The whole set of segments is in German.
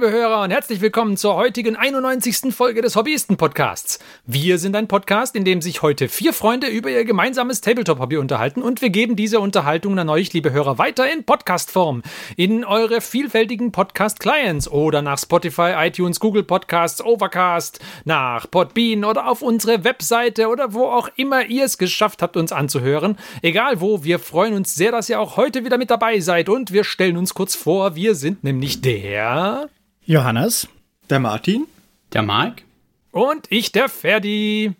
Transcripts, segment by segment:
Liebe Hörer und herzlich willkommen zur heutigen 91. Folge des Hobbyisten-Podcasts. Wir sind ein Podcast, in dem sich heute vier Freunde über ihr gemeinsames Tabletop-Hobby unterhalten und wir geben diese Unterhaltung an euch, liebe Hörer, weiter in Podcast-Form. In eure vielfältigen Podcast-Clients oder nach Spotify, iTunes, Google Podcasts, Overcast, nach Podbean oder auf unsere Webseite oder wo auch immer ihr es geschafft habt, uns anzuhören. Egal wo, wir freuen uns sehr, dass ihr auch heute wieder mit dabei seid und wir stellen uns kurz vor, wir sind nämlich der Johannes. Der Martin. Der Mark. Und ich, der Ferdi.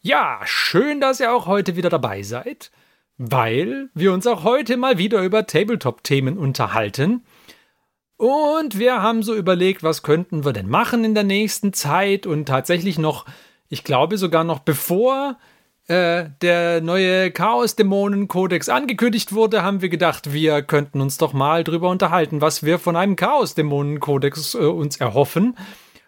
Ja, schön, dass ihr auch heute wieder dabei seid, weil wir uns auch heute mal wieder über Tabletop-Themen unterhalten. Und wir haben so überlegt, was könnten wir denn machen in der nächsten Zeit und tatsächlich noch, ich glaube sogar noch bevor äh, der neue Chaos-Dämonen-Kodex angekündigt wurde, haben wir gedacht, wir könnten uns doch mal drüber unterhalten, was wir von einem Chaos-Dämonen-Kodex äh, uns erhoffen.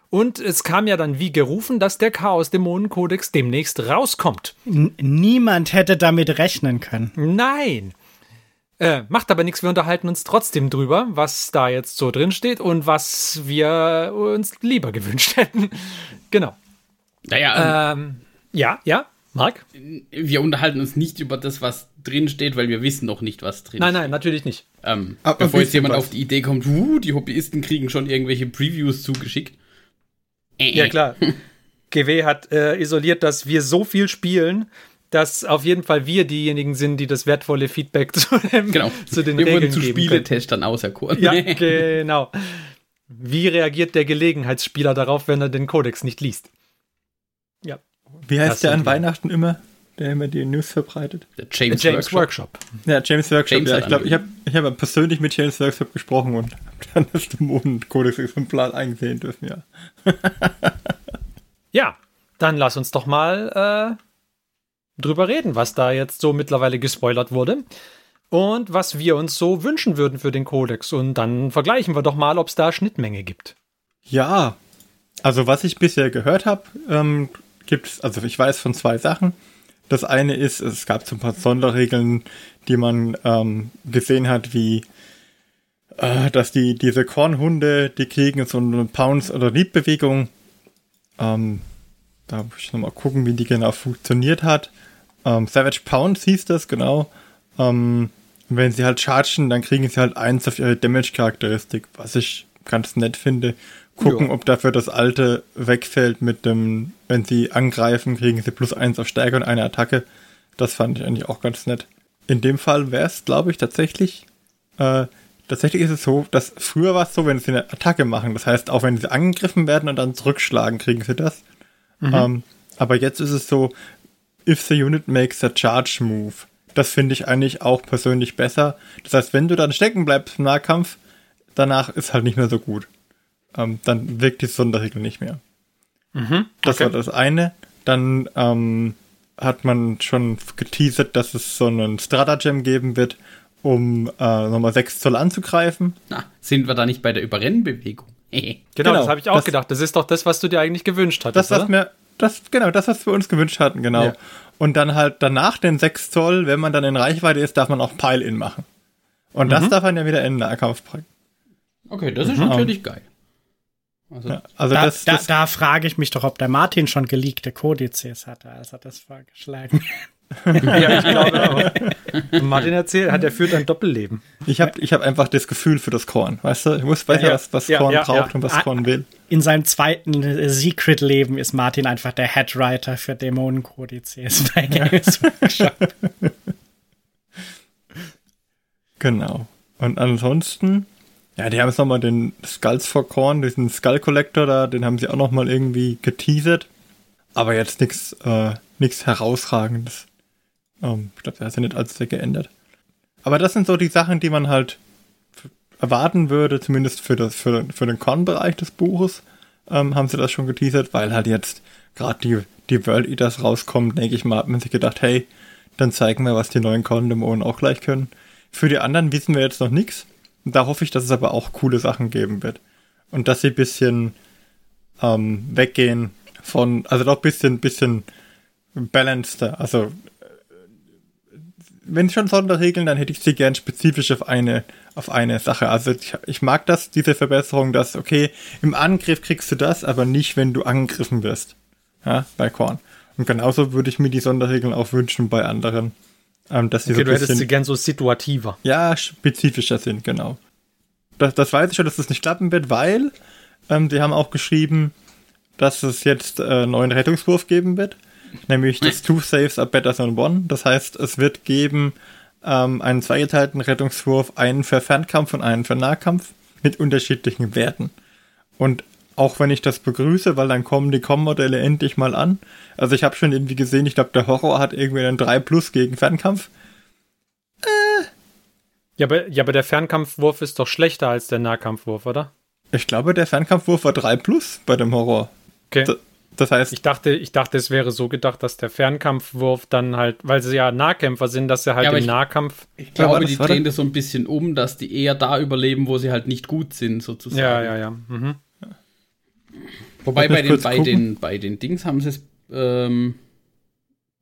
Und es kam ja dann wie gerufen, dass der Chaos-Dämonen-Kodex demnächst rauskommt. N niemand hätte damit rechnen können. Nein. Äh, macht aber nichts, wir unterhalten uns trotzdem drüber, was da jetzt so drin steht und was wir uns lieber gewünscht hätten. genau. Naja, ähm, ja, ja. Marc? Wir unterhalten uns nicht über das, was drin steht, weil wir wissen noch nicht, was drin nein, steht. Nein, nein, natürlich nicht. Ähm, bevor jetzt jemand was. auf die Idee kommt, uh, die Hobbyisten kriegen schon irgendwelche Previews zugeschickt. Äh, ja, klar. GW hat äh, isoliert, dass wir so viel spielen, dass auf jeden Fall wir diejenigen sind, die das wertvolle Feedback zu, dem, genau. zu den wir Regeln wurden zu Spieletestern auserkoren. Ja, genau. Wie reagiert der Gelegenheitsspieler darauf, wenn er den Kodex nicht liest? Wie heißt der an Weihnachten immer, der immer die News verbreitet? Der James, James Workshop. Workshop. Ja, James Workshop. James ja, ich glaube, ich habe ich hab persönlich mit James Workshop gesprochen und dann das Dämonen-Kodex-Exemplar eingesehen dürfen, ja. ja, dann lass uns doch mal äh, drüber reden, was da jetzt so mittlerweile gespoilert wurde und was wir uns so wünschen würden für den Kodex. Und dann vergleichen wir doch mal, ob es da Schnittmenge gibt. Ja, also was ich bisher gehört habe, ähm, gibt es, also ich weiß von zwei Sachen. Das eine ist, es gab so ein paar Sonderregeln, die man ähm, gesehen hat, wie äh, dass die diese Kornhunde, die kriegen so eine Pounce- oder Leap-Bewegung. Ähm, da muss ich nochmal gucken, wie die genau funktioniert hat. Ähm, Savage Pounce hieß das, genau. Ähm, wenn sie halt chargen, dann kriegen sie halt eins auf ihre Damage-Charakteristik, was ich ganz nett finde gucken, jo. ob dafür das alte wegfällt mit dem, wenn sie angreifen, kriegen sie plus eins auf Stärke und eine Attacke. Das fand ich eigentlich auch ganz nett. In dem Fall wäre es, glaube ich, tatsächlich, äh, tatsächlich ist es so, dass früher war es so, wenn sie eine Attacke machen, das heißt, auch wenn sie angegriffen werden und dann zurückschlagen, kriegen sie das. Mhm. Ähm, aber jetzt ist es so, if the unit makes a charge move. Das finde ich eigentlich auch persönlich besser. Das heißt, wenn du dann stecken bleibst im Nahkampf, danach ist halt nicht mehr so gut ähm, dann wirkt die Sonderregel nicht mehr. Mhm, okay. Das war das eine. Dann ähm, hat man schon geteasert, dass es so einen Stratagem geben wird, um äh, nochmal 6 Zoll anzugreifen. Na, sind wir da nicht bei der Überrennbewegung? genau, genau, das habe ich auch das, gedacht. Das ist doch das, was du dir eigentlich gewünscht hattest. Das, was mir, das, genau, das, was wir uns gewünscht hatten, genau. Ja. Und dann halt danach den 6 Zoll, wenn man dann in Reichweite ist, darf man auch Pile-In machen. Und mhm. das darf man ja wieder in Nahkampf bringen. Okay, das ist mhm. natürlich geil. Also, ja, also da, das, das da, da, frage ich mich doch, ob der Martin schon geleakte Kodizes hatte, als er das vorgeschlagen ja, ich glaube auch. Martin erzählt, hat er führt ein Doppelleben. Ich habe ich hab einfach das Gefühl für das Korn, weißt du? Ich muss weiß ja, was, was ja, Korn ja, braucht und was Korn will. In seinem zweiten äh, Secret-Leben ist Martin einfach der Headwriter für Dämonenkodizes bei Games Workshop. genau. Und ansonsten ja, die haben jetzt nochmal den Skulls for Corn, diesen Skull Collector da, den haben sie auch nochmal irgendwie geteasert. Aber jetzt nichts äh, nix herausragendes. Ähm, ich glaube, der hat sich nicht allzu sehr geändert. Aber das sind so die Sachen, die man halt erwarten würde, zumindest für, das, für, für den Con-Bereich des Buches, ähm, haben sie das schon geteasert, weil halt jetzt gerade die, die World Eaters rauskommen, denke ich mal, hat man sich gedacht, hey, dann zeigen wir, was die neuen Con-Dämonen auch gleich können. Für die anderen wissen wir jetzt noch nichts. Da hoffe ich, dass es aber auch coole Sachen geben wird. Und dass sie ein bisschen ähm, weggehen von, also doch ein bisschen, bisschen balanceder. Also wenn schon Sonderregeln, dann hätte ich sie gern spezifisch auf eine, auf eine Sache. Also ich, ich mag das, diese Verbesserung, dass, okay, im Angriff kriegst du das, aber nicht, wenn du angegriffen wirst. Ja, bei Korn. Und genauso würde ich mir die Sonderregeln auch wünschen bei anderen. Ähm, dass sie Okay, so du ein hättest bisschen, sie gern so situativer. ja, spezifischer sind, genau. Das, das weiß ich schon, dass das nicht klappen wird, weil ähm, die haben auch geschrieben, dass es jetzt äh, einen neuen Rettungswurf geben wird. Nämlich das Two Saves are better than one. Das heißt, es wird geben ähm, einen zweigeteilten Rettungswurf, einen für Fernkampf und einen für Nahkampf mit unterschiedlichen Werten. Und auch wenn ich das begrüße, weil dann kommen die Com-Modelle endlich mal an. Also ich habe schon irgendwie gesehen, ich glaube, der Horror hat irgendwie einen 3 Plus gegen Fernkampf. Ja aber, ja, aber der Fernkampfwurf ist doch schlechter als der Nahkampfwurf, oder? Ich glaube, der Fernkampfwurf war 3 Plus bei dem Horror. Okay. D- Das heißt, Ich dachte, ich dachte, es wäre so gedacht, dass der Fernkampfwurf dann halt, weil sie ja Nahkämpfer sind, dass er halt Ja, im ich- Nahkampf. Ich glaube, die drehen das- das so ein bisschen um, dass die eher da überleben, wo sie halt nicht gut sind, sozusagen. Ja, ja, ja. Mhm. Wobei bei den, bei, gucken. den, bei den Dings haben sie es, ähm,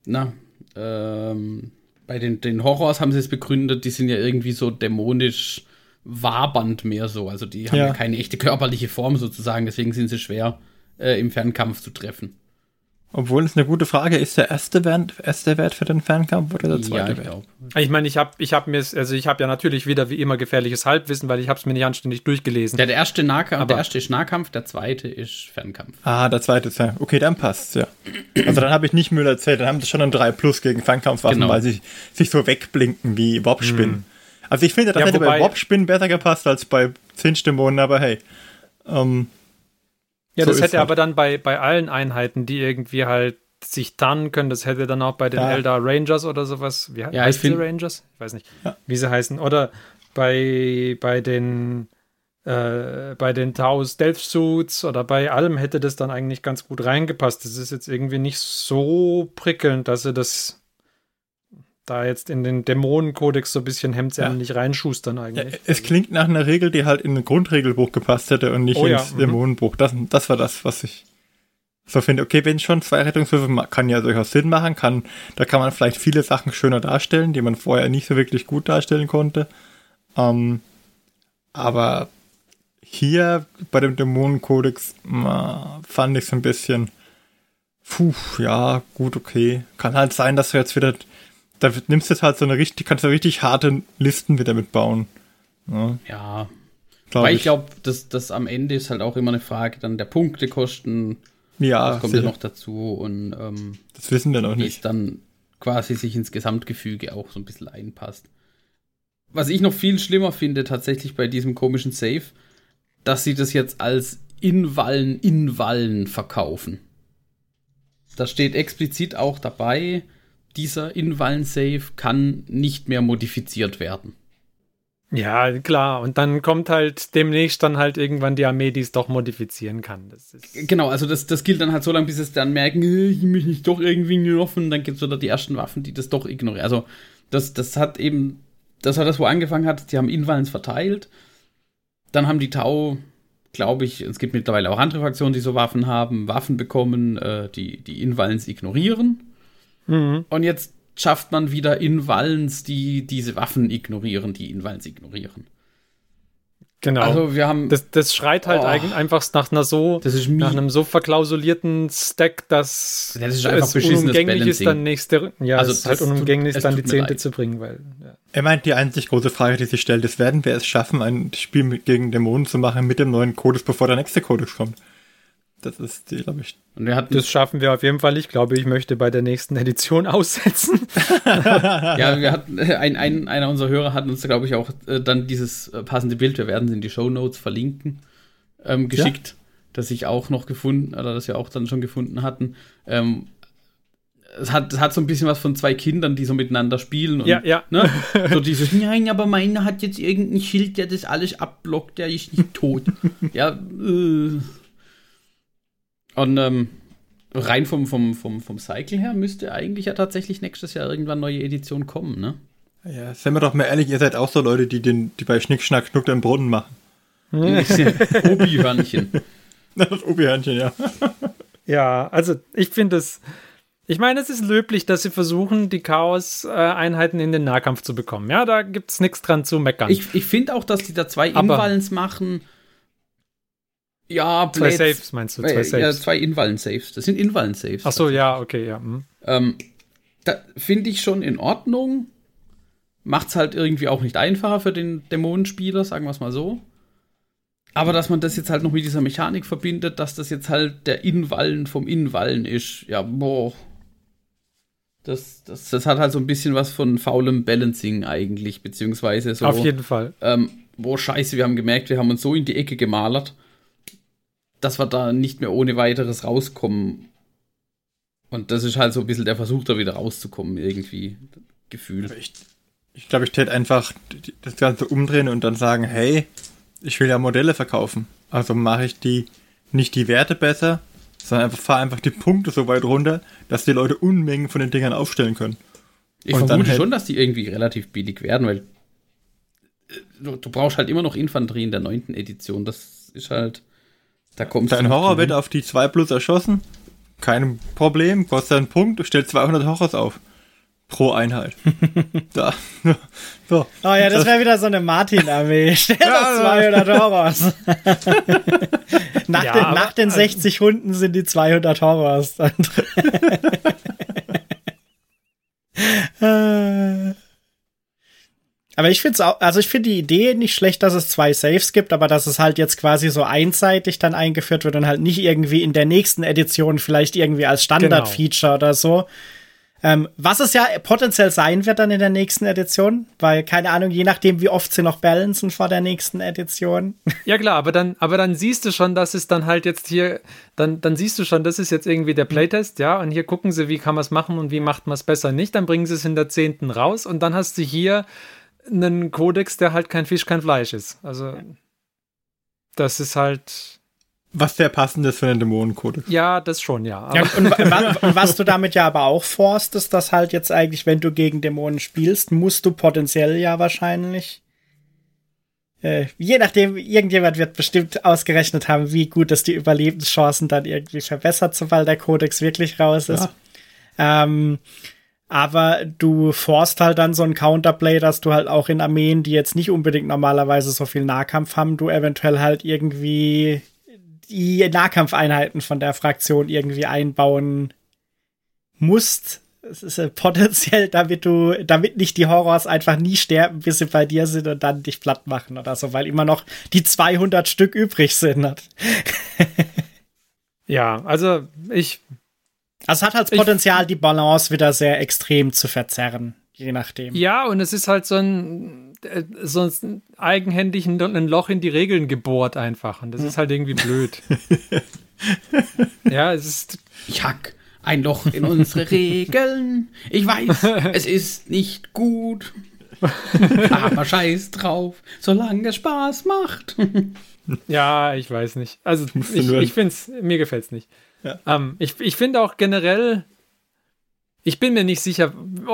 na, ähm, bei den, den Horrors haben sie es begründet, die sind ja irgendwie so dämonisch wabernd mehr so. Also die haben ja, Ja. keine echte körperliche Form sozusagen, deswegen sind sie schwer äh, im Fernkampf zu treffen. Obwohl es eine gute Frage ist, der erste Wert, erste Wert für den Fernkampf oder der Ja, zweite ich Wert? Ich meine, ich habe ich hab mir, also ich habe ja natürlich wieder wie immer gefährliches Halbwissen, weil ich habe es mir nicht anständig durchgelesen. Der, der erste Nahkampf, Aber- der erste ist Nahkampf, der zweite ist Fernkampf. Ah, der zweite ist ja. Okay, dann passt's, ja. Also dann habe ich nicht Müll erzählt, dann haben sie schon ein 3 Plus gegen Fernkampfwaffen, Genau. weil sie sich so wegblinken wie Warpspinnen. Also ich finde, das Ja, hätte bei wobei- Warpspinnen besser gepasst als bei Zinschdämonen, aber hey. Ähm, ja, so das hätte halt. aber dann bei, bei allen Einheiten, die irgendwie halt sich tarnen können, das hätte dann auch bei den Ja. Eldar Rangers oder sowas. Wie Ja, heißt find- Rangers? Ich weiß nicht, Ja. wie sie heißen. Oder bei, bei den äh, bei den Tau Stealth Suits oder bei allem hätte das dann eigentlich ganz gut reingepasst. Das ist jetzt irgendwie nicht so prickelnd, dass sie das da jetzt in den Dämonenkodex so ein bisschen reinschustern ja, eigentlich. es klingt nach einer Regel, die halt in ein Grundregelbuch gepasst hätte und nicht Oh ja, ins mhm. Dämonenbuch. Das, das war das, was ich so finde. Okay, wenn schon zwei Rettungswürfe, kann ja durchaus Sinn machen, kann, da kann man vielleicht viele Sachen schöner darstellen, die man vorher nicht so wirklich gut darstellen konnte. Ähm, aber hier bei dem Dämonenkodex fand ich es ein bisschen, puh, ja, gut, okay. Kann halt sein, dass du jetzt wieder, da nimmst du jetzt halt so eine richtig, kannst du richtig harte Listen wieder mitbauen. Ja, Ja, weil ich glaube, das, das am Ende ist halt auch immer eine Frage dann der Punktekosten, ja, das kommt ja sicher. noch dazu und ähm, das wissen wir noch nicht. es dann quasi sich ins Gesamtgefüge auch so ein bisschen einpasst. Was ich noch viel schlimmer finde tatsächlich bei diesem komischen Safe, dass sie das jetzt als Inwallen Inwallen verkaufen. Da steht explizit auch dabei, dieser Inwallen-Safe kann nicht mehr modifiziert werden. Ja, klar. Und dann kommt halt demnächst dann halt irgendwann die Armee, die es doch modifizieren kann. Genau, also das, das gilt dann halt so lange, bis es dann merken, äh, ich mich nicht doch irgendwie nerven, dann gibt es wieder die ersten Waffen, die das doch ignorieren. Also das, das hat eben, das war das, wo angefangen hat, die haben Invals verteilt, dann haben die Tau, glaube ich, es gibt mittlerweile auch andere Fraktionen, die so Waffen haben, Waffen bekommen, äh, die die Invals ignorieren. Mhm. Und jetzt schafft man wieder Invals, die diese Waffen ignorieren, die Invals ignorieren. Genau. Also wir haben, das, das schreit halt Oh. eigentlich einfach nach einer so, das ist nach einem so verklausulierten Stack, dass Ja, das ist einfach es unumgänglich ist, Balancing. dann nächste, ja, Also es ist halt tut- unumgänglich, es dann die tut zehnte leid. zu bringen, weil, ja. Er meint, die einzig große Frage, die sich stellt, ist, werden wir es schaffen, ein Spiel mit, gegen Dämonen zu machen mit dem neuen Codex, bevor der nächste Codex kommt? Das ist, glaube ich. Und wir hatten Das schaffen wir auf jeden Fall. Ich glaube, ich möchte bei der nächsten Edition aussetzen. Ja, wir hatten, äh, ein, ein, einer unserer Hörer hat uns, glaube ich, auch äh, dann dieses äh, passende Bild, wir werden es in die Show Notes verlinken, ähm, geschickt, das ich auch noch gefunden, oder das wir auch dann schon gefunden hatten. Ähm, es hat, es hat so ein bisschen was von zwei Kindern, die so miteinander spielen. Und, Ja, ja. Ne? So dieses, nein, aber meiner hat jetzt irgendein Schild, der das alles abblockt, der ist nicht tot. ja, äh. Und ähm, rein vom, vom, vom, vom Cycle her müsste eigentlich ja tatsächlich nächstes Jahr irgendwann neue Edition kommen, ne? Ja, seien wir doch mal ehrlich, ihr seid auch so Leute, die, den, die bei Schnick, Schnack, Schnuck den Brunnen machen. Obi-Hörnchen. Das Obi-Hörnchen, ja. Ja, also ich finde es, Ich meine, es ist löblich, dass sie versuchen, die Chaos-Einheiten in den Nahkampf zu bekommen. Ja, da gibt es nichts dran zu meckern. Ich, ich finde auch, dass die da zwei Invallens machen. Ja, Blades, Zwei Saves meinst du? Zwei, Saves. Ja, zwei Invallen-Saves. Das sind Invallen-Saves. Ach so, ja, okay, ja. Hm. Ähm, da finde ich schon in Ordnung. Macht's halt irgendwie auch nicht einfacher für den Dämonenspieler, sagen wir es mal so. Aber dass man das jetzt halt noch mit dieser Mechanik verbindet, dass das jetzt halt der Invallen vom Invallen ist, ja, boah. Das, das, das hat halt so ein bisschen was von faulem Balancing eigentlich, beziehungsweise so. Auf jeden Fall. Ähm, boah, scheiße, wir haben gemerkt, wir haben uns so in die Ecke gemalert, dass wir da nicht mehr ohne weiteres rauskommen. Und das ist halt so ein bisschen der Versuch, da wieder rauszukommen, irgendwie. Gefühl. Ich, ich glaube, ich täte einfach das Ganze umdrehen und dann sagen, hey, ich will ja Modelle verkaufen. Also mache ich die nicht die Werte besser, sondern einfach fahre einfach die Punkte so weit runter, dass die Leute Unmengen von den Dingern aufstellen können. Ich und vermute halt schon, dass die irgendwie relativ billig werden, weil äh, du, du, brauchst halt immer noch Infanterie in der neunten Edition. Das ist halt. Da kommt Dein Horror wird auf die 2 plus erschossen. Kein Problem, kostet einen Punkt, du stellst 200 Horrors auf pro Einheit. da. So. Oh ja, das wäre wieder so eine Martin-Armee. Stell doch 200 Horrors. nach, ja, den, nach den 60 Hunden sind die 200 Horrors. Aber ich finde es auch, also ich finde die Idee nicht schlecht, dass es zwei Saves gibt, aber dass es halt jetzt quasi so einseitig dann eingeführt wird und halt nicht irgendwie in der nächsten Edition vielleicht irgendwie als Standard-Feature genau. oder so. Ähm, was es ja potenziell sein wird dann in der nächsten Edition, weil keine Ahnung, je nachdem, wie oft sie noch balancen vor der nächsten Edition. Ja klar, aber dann, aber dann siehst du schon, dass es dann halt jetzt hier, dann, dann siehst du schon, das ist jetzt irgendwie der Playtest, ja, und hier gucken sie, wie kann man es machen und wie macht man es besser nicht. Dann bringen sie es in der zehnten raus und dann hast du hier einen Kodex, der halt kein Fisch, kein Fleisch ist. Also das ist halt was sehr passend ist für einen Dämonenkodex. Ja, das schon, ja. ja und, und, was du damit ja aber auch forst, ist, dass halt jetzt eigentlich, wenn du gegen Dämonen spielst, musst du potenziell ja wahrscheinlich äh, je nachdem, irgendjemand wird bestimmt ausgerechnet haben, wie gut dass die Überlebenschancen dann irgendwie verbessert, sobald der Kodex wirklich raus ist. Ja. Ähm, aber du forst halt dann so ein Counterplay, dass du halt auch in Armeen, die jetzt nicht unbedingt normalerweise so viel Nahkampf haben, du eventuell halt irgendwie die Nahkampfeinheiten von der Fraktion irgendwie einbauen musst. Es ist äh, potenziell, damit du, damit nicht die Horrors einfach nie sterben, bis sie bei dir sind und dann dich platt machen oder so, weil immer noch die 200 Stück übrig sind. ja, also ich. Also es hat halt das Potenzial, die Balance wieder sehr extrem zu verzerren, je nachdem. Ja, und es ist halt so ein äh, sonst eigenhändig ein, ein, Loch in die Regeln gebohrt einfach. Und das ist halt irgendwie blöd. ja, es ist. Ich hack ein Loch in unsere Regeln. Ich weiß, es ist nicht gut. Aber scheiß drauf, solange es Spaß macht. ja, ich weiß nicht. Also ich, ich finde es, mir gefällt es nicht. Ja. Ähm, ich ich finde auch generell, ich bin mir nicht sicher,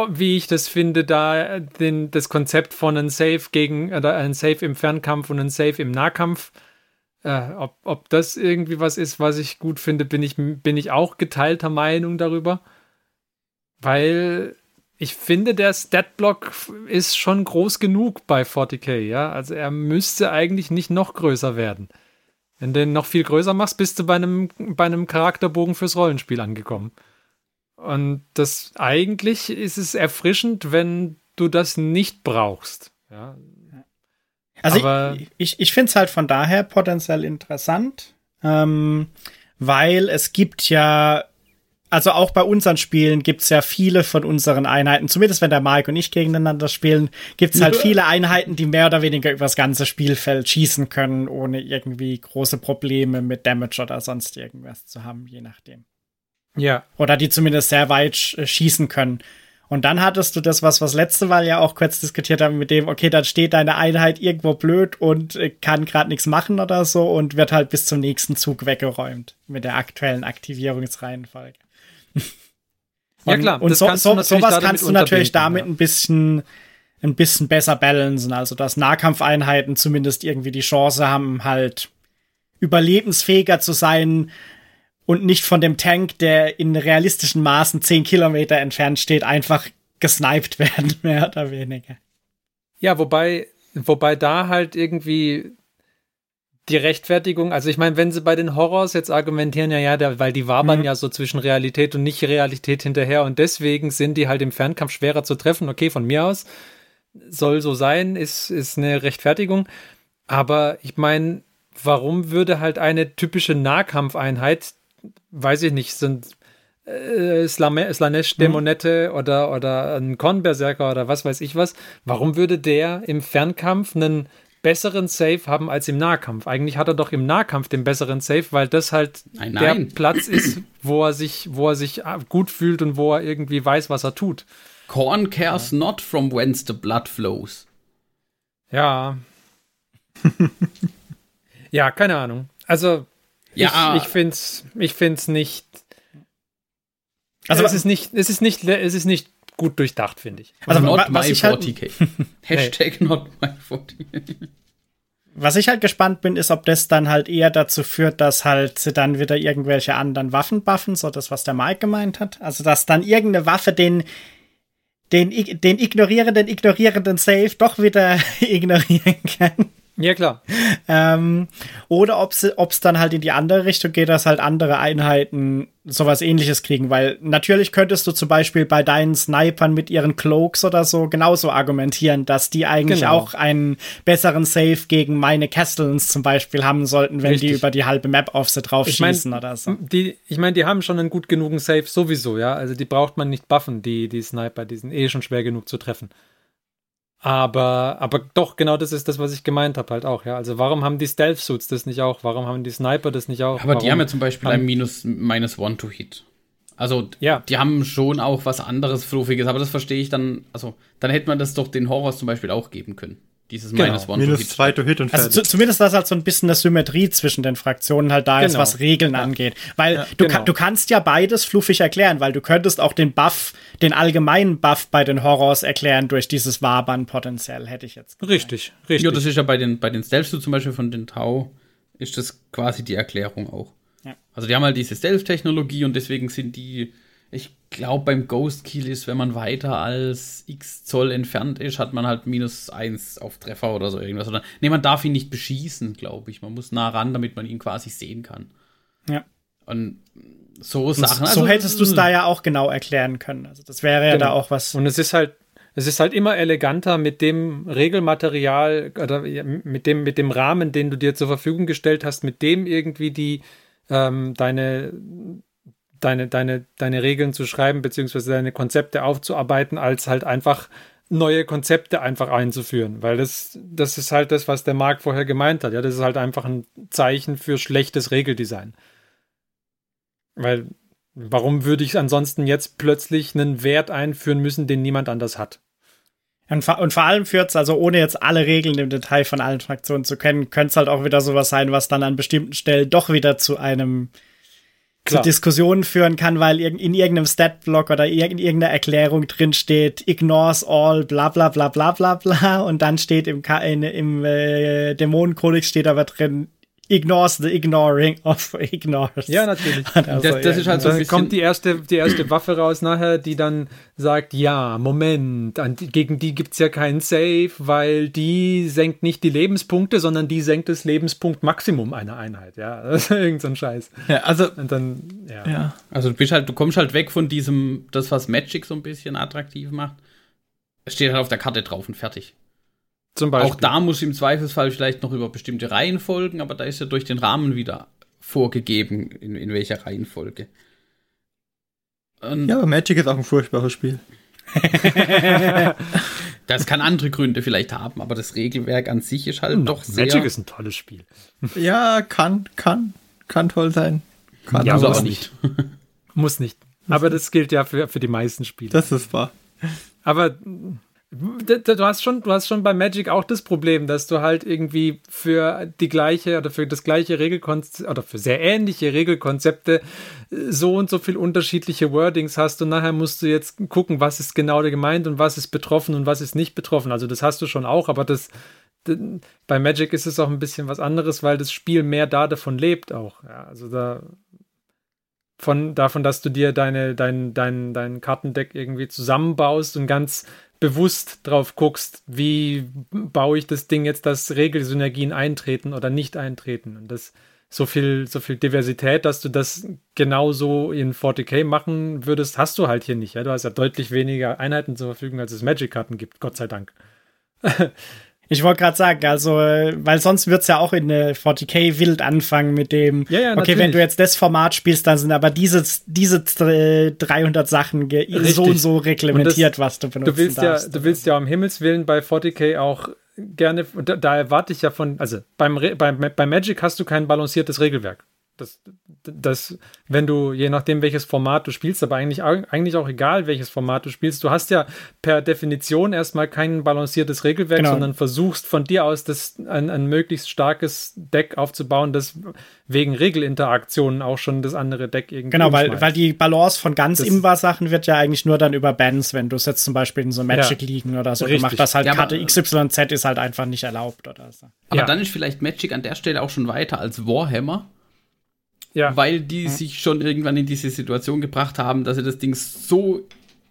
wie ich das finde, da den, das Konzept von einem Safe gegen, oder ein Safe im Fernkampf und ein Safe im Nahkampf, äh, ob, ob das irgendwie was ist, was ich gut finde, bin ich, bin ich auch geteilter Meinung darüber. Weil ich finde, der Statblock ist schon groß genug bei 40k, ja. Also er müsste eigentlich nicht noch größer werden. Wenn du den noch viel größer machst, bist du bei einem, bei einem Charakterbogen fürs Rollenspiel angekommen. Und das eigentlich ist es erfrischend, wenn du das nicht brauchst. Ja. Also Aber ich, ich, ich finde es halt von daher potenziell interessant, ähm, weil es gibt ja, also auch bei unseren Spielen gibt es ja viele von unseren Einheiten, zumindest wenn der Mike und ich gegeneinander spielen, gibt es halt viele Einheiten, die mehr oder weniger über das ganze Spielfeld schießen können, ohne irgendwie große Probleme mit Damage oder sonst irgendwas zu haben, je nachdem. Ja. Oder die zumindest sehr weit äh, schießen können. Und dann hattest du das, was wir das letzte Mal ja auch kurz diskutiert haben, mit dem, okay, dann steht deine Einheit irgendwo blöd und äh, kann gerade nichts machen oder so und wird halt bis zum nächsten Zug weggeräumt mit der aktuellen Aktivierungsreihenfolge. ja klar, und so, so, sowas kannst du natürlich damit ja. ein bisschen ein bisschen besser balancen, also dass Nahkampfeinheiten zumindest irgendwie die Chance haben, halt überlebensfähiger zu sein, und nicht von dem Tank, der in realistischen Maßen 10 Kilometer entfernt steht, einfach gesniped werden, mehr oder weniger. Ja, wobei, wobei da halt irgendwie die Rechtfertigung, also ich meine, wenn sie bei den Horrors jetzt argumentieren, ja, ja, der, weil die wabern mhm. ja so zwischen Realität und Nicht-Realität hinterher und deswegen sind die halt im Fernkampf schwerer zu treffen, okay, von mir aus, soll so sein, ist, ist eine Rechtfertigung. Aber ich meine, warum würde halt eine typische Nahkampfeinheit, weiß ich nicht, sind äh, Slanesh-Dämonette mhm. oder, oder ein Kornberserker oder was weiß ich was, warum würde der im Fernkampf einen besseren Save haben als im Nahkampf. Eigentlich hat er doch im Nahkampf den besseren Save, weil das halt nein, der nein. Platz ist, wo er sich, wo er sich gut fühlt und wo er irgendwie weiß, was er tut. Corn cares ja. not from whence the blood flows. Ja. ja, keine Ahnung. Also, ja. ich, ich finde es ich find's nicht. Also, es ist nicht, es ist nicht, es ist nicht gut durchdacht, finde ich. Also, not my 40k. Halt, Hashtag not my 40k. Was ich halt gespannt bin, ist, ob das dann halt eher dazu führt, dass halt sie dann wieder irgendwelche anderen Waffen buffen, so das, was der Mike gemeint hat. Also, dass dann irgendeine Waffe den den, den ignorierenden, ignorierenden Save doch wieder ignorieren kann. Ja, klar. Ähm, oder ob es dann halt in die andere Richtung geht, dass halt andere Einheiten sowas ähnliches kriegen, weil natürlich könntest du zum Beispiel bei deinen Snipern mit ihren Cloaks oder so genauso argumentieren, dass die eigentlich genau. auch einen besseren Save gegen meine Castles zum Beispiel haben sollten, wenn Richtig. die über die halbe Map auf sie drauf ich schießen oder so. Die, ich meine, die haben schon einen gut genugen Save sowieso, ja. Also die braucht man nicht buffen, die, die Sniper, die sind eh schon schwer genug zu treffen. Aber, aber doch, genau das ist das, was ich gemeint habe, halt auch, ja. Also warum haben die Stealth-Suits das nicht auch? Warum haben die Sniper das nicht auch? Aber warum die haben ja zum Beispiel ein Minus, minus One-to-Hit. Also, ja. die haben schon auch was anderes Fluffiges, aber das verstehe ich dann, also, dann hätte man das doch den Horrors zum Beispiel auch geben können. Dieses genau. Minus One Minus zwei to Hit und fertig. Also zu, zumindest, dass halt so ein bisschen eine Symmetrie zwischen den Fraktionen halt da genau. ist, was Regeln ja. angeht. Weil ja, du, genau. du kannst ja beides fluffig erklären, weil du könntest auch den Buff, den allgemeinen Buff bei den Horrors erklären durch dieses Wabern potenziell, hätte ich jetzt gesagt. Richtig, richtig. Ja, das ist ja bei den, bei den Stealth zum Beispiel von den Tau, ist das quasi die Erklärung auch. Ja. Also die haben halt diese Stealth-Technologie und deswegen sind die ich glaube, beim Ghost Kill ist, wenn man weiter als x Zoll entfernt ist, hat man halt minus eins auf Treffer oder so irgendwas. Oder, nee, man darf ihn nicht beschießen, glaube ich. Man muss nah ran, damit man ihn quasi sehen kann. Ja. Und so Sachen. so also, hättest du es da ja auch genau erklären können. Also das wäre ja genau. da auch was. Und es ist halt, es ist halt immer eleganter mit dem Regelmaterial oder mit dem, mit dem Rahmen, den du dir zur Verfügung gestellt hast, mit dem irgendwie die ähm, deine deine, deine, deine Regeln zu schreiben, beziehungsweise deine Konzepte aufzuarbeiten, als halt einfach neue Konzepte einfach einzuführen. Weil das, das ist halt das, was der Marc vorher gemeint hat. Ja, das ist halt einfach ein Zeichen für schlechtes Regeldesign. Weil, warum würde ich ansonsten jetzt plötzlich einen Wert einführen müssen, den niemand anders hat? Und, und vor allem führt es, also ohne jetzt alle Regeln im Detail von allen Fraktionen zu kennen, könnte es halt auch wieder sowas sein, was dann an bestimmten Stellen doch wieder zu einem Klar. zu Diskussionen führen kann, weil in irgendeinem Stat-Block oder in irgendeiner Erklärung drin steht, ignores all, bla bla bla bla bla bla und dann steht im, in, im äh, Dämonenkodex steht aber drin, ignores the ignoring of ignores. Ja, natürlich. Also, das, das ja, ist halt so ein kommt die erste, die erste Waffe raus nachher, die dann sagt, ja, Moment, gegen die gibt es ja keinen Save, weil die senkt nicht die Lebenspunkte, sondern die senkt das Lebenspunktmaximum einer Einheit. Ja, das ist irgend so ein Scheiß. Ja, also, Und dann, ja. ja. Also du bist halt, du kommst halt weg von diesem, das, was Magic so ein bisschen attraktiv macht. Es steht halt auf der Karte drauf und fertig. Zum Beispiel. Auch da muss im Zweifelsfall vielleicht noch über bestimmte Reihenfolgen, aber da ist ja durch den Rahmen wieder vorgegeben, in, in welcher Reihenfolge. Und ja, aber Magic ist auch ein furchtbares Spiel. das kann andere Gründe vielleicht haben, aber das Regelwerk an sich ist halt doch sehr. Magic ist ein tolles Spiel. Ja, kann, kann, kann toll sein. Kann ja, muss aber nicht. muss nicht. Aber das gilt ja für, für die meisten Spiele. Das ist wahr. Aber Du hast schon, du hast schon bei Magic auch das Problem, dass du halt irgendwie für die gleiche oder für das gleiche Regelkonzept oder für sehr ähnliche Regelkonzepte äh, so und so viel unterschiedliche Wordings hast und nachher musst du jetzt gucken, was ist genau gemeint und was ist betroffen und was ist nicht betroffen. Also das hast du schon auch, aber das, bei Magic ist es auch ein bisschen was anderes, weil das Spiel mehr da davon lebt auch. Ja, also da von davon, dass du dir deine, dein, dein, dein Kartendeck irgendwie zusammenbaust und ganz bewusst drauf guckst, wie baue ich das Ding jetzt, dass Regelsynergien eintreten oder nicht eintreten. Und das so viel, so viel Diversität, dass du das genauso in 40k machen würdest, hast du halt hier nicht. Ja? Du hast ja deutlich weniger Einheiten zur Verfügung, als es Magic-Karten gibt, Gott sei Dank. Ich wollte gerade sagen, also, weil sonst wird's ja auch in eine 40k wild anfangen mit dem, Ja, ja, okay, natürlich. wenn du jetzt das Format spielst, dann sind aber diese, diese äh, 300 Sachen ge- so und so reglementiert, was du benutzen Du willst ja, darfst. du willst ja um Himmels Willen bei 40k auch gerne, und da, da erwarte ich ja von, also beim, beim, bei Magic hast du kein balanciertes Regelwerk. Das, das, wenn du, je nachdem, welches Format du spielst, aber eigentlich, eigentlich auch egal, welches Format du spielst, du hast ja per Definition erstmal kein balanciertes Regelwerk, Genau. sondern versuchst von dir aus das, ein, ein möglichst starkes Deck aufzubauen, das wegen Regelinteraktionen auch schon das andere Deck irgendwie Genau, weil, weil die Balance von ganz Imba-Sachen wird ja eigentlich nur dann über Bans, wenn du es jetzt zum Beispiel in so Magic Ja. liegen oder so Richtig. gemacht hast, halt Ja, Karte XYZ ist halt einfach nicht erlaubt oder so. Aber Ja. dann ist vielleicht Magic an der Stelle auch schon weiter als Warhammer, ja. weil die sich schon irgendwann in diese Situation gebracht haben, dass sie das Ding so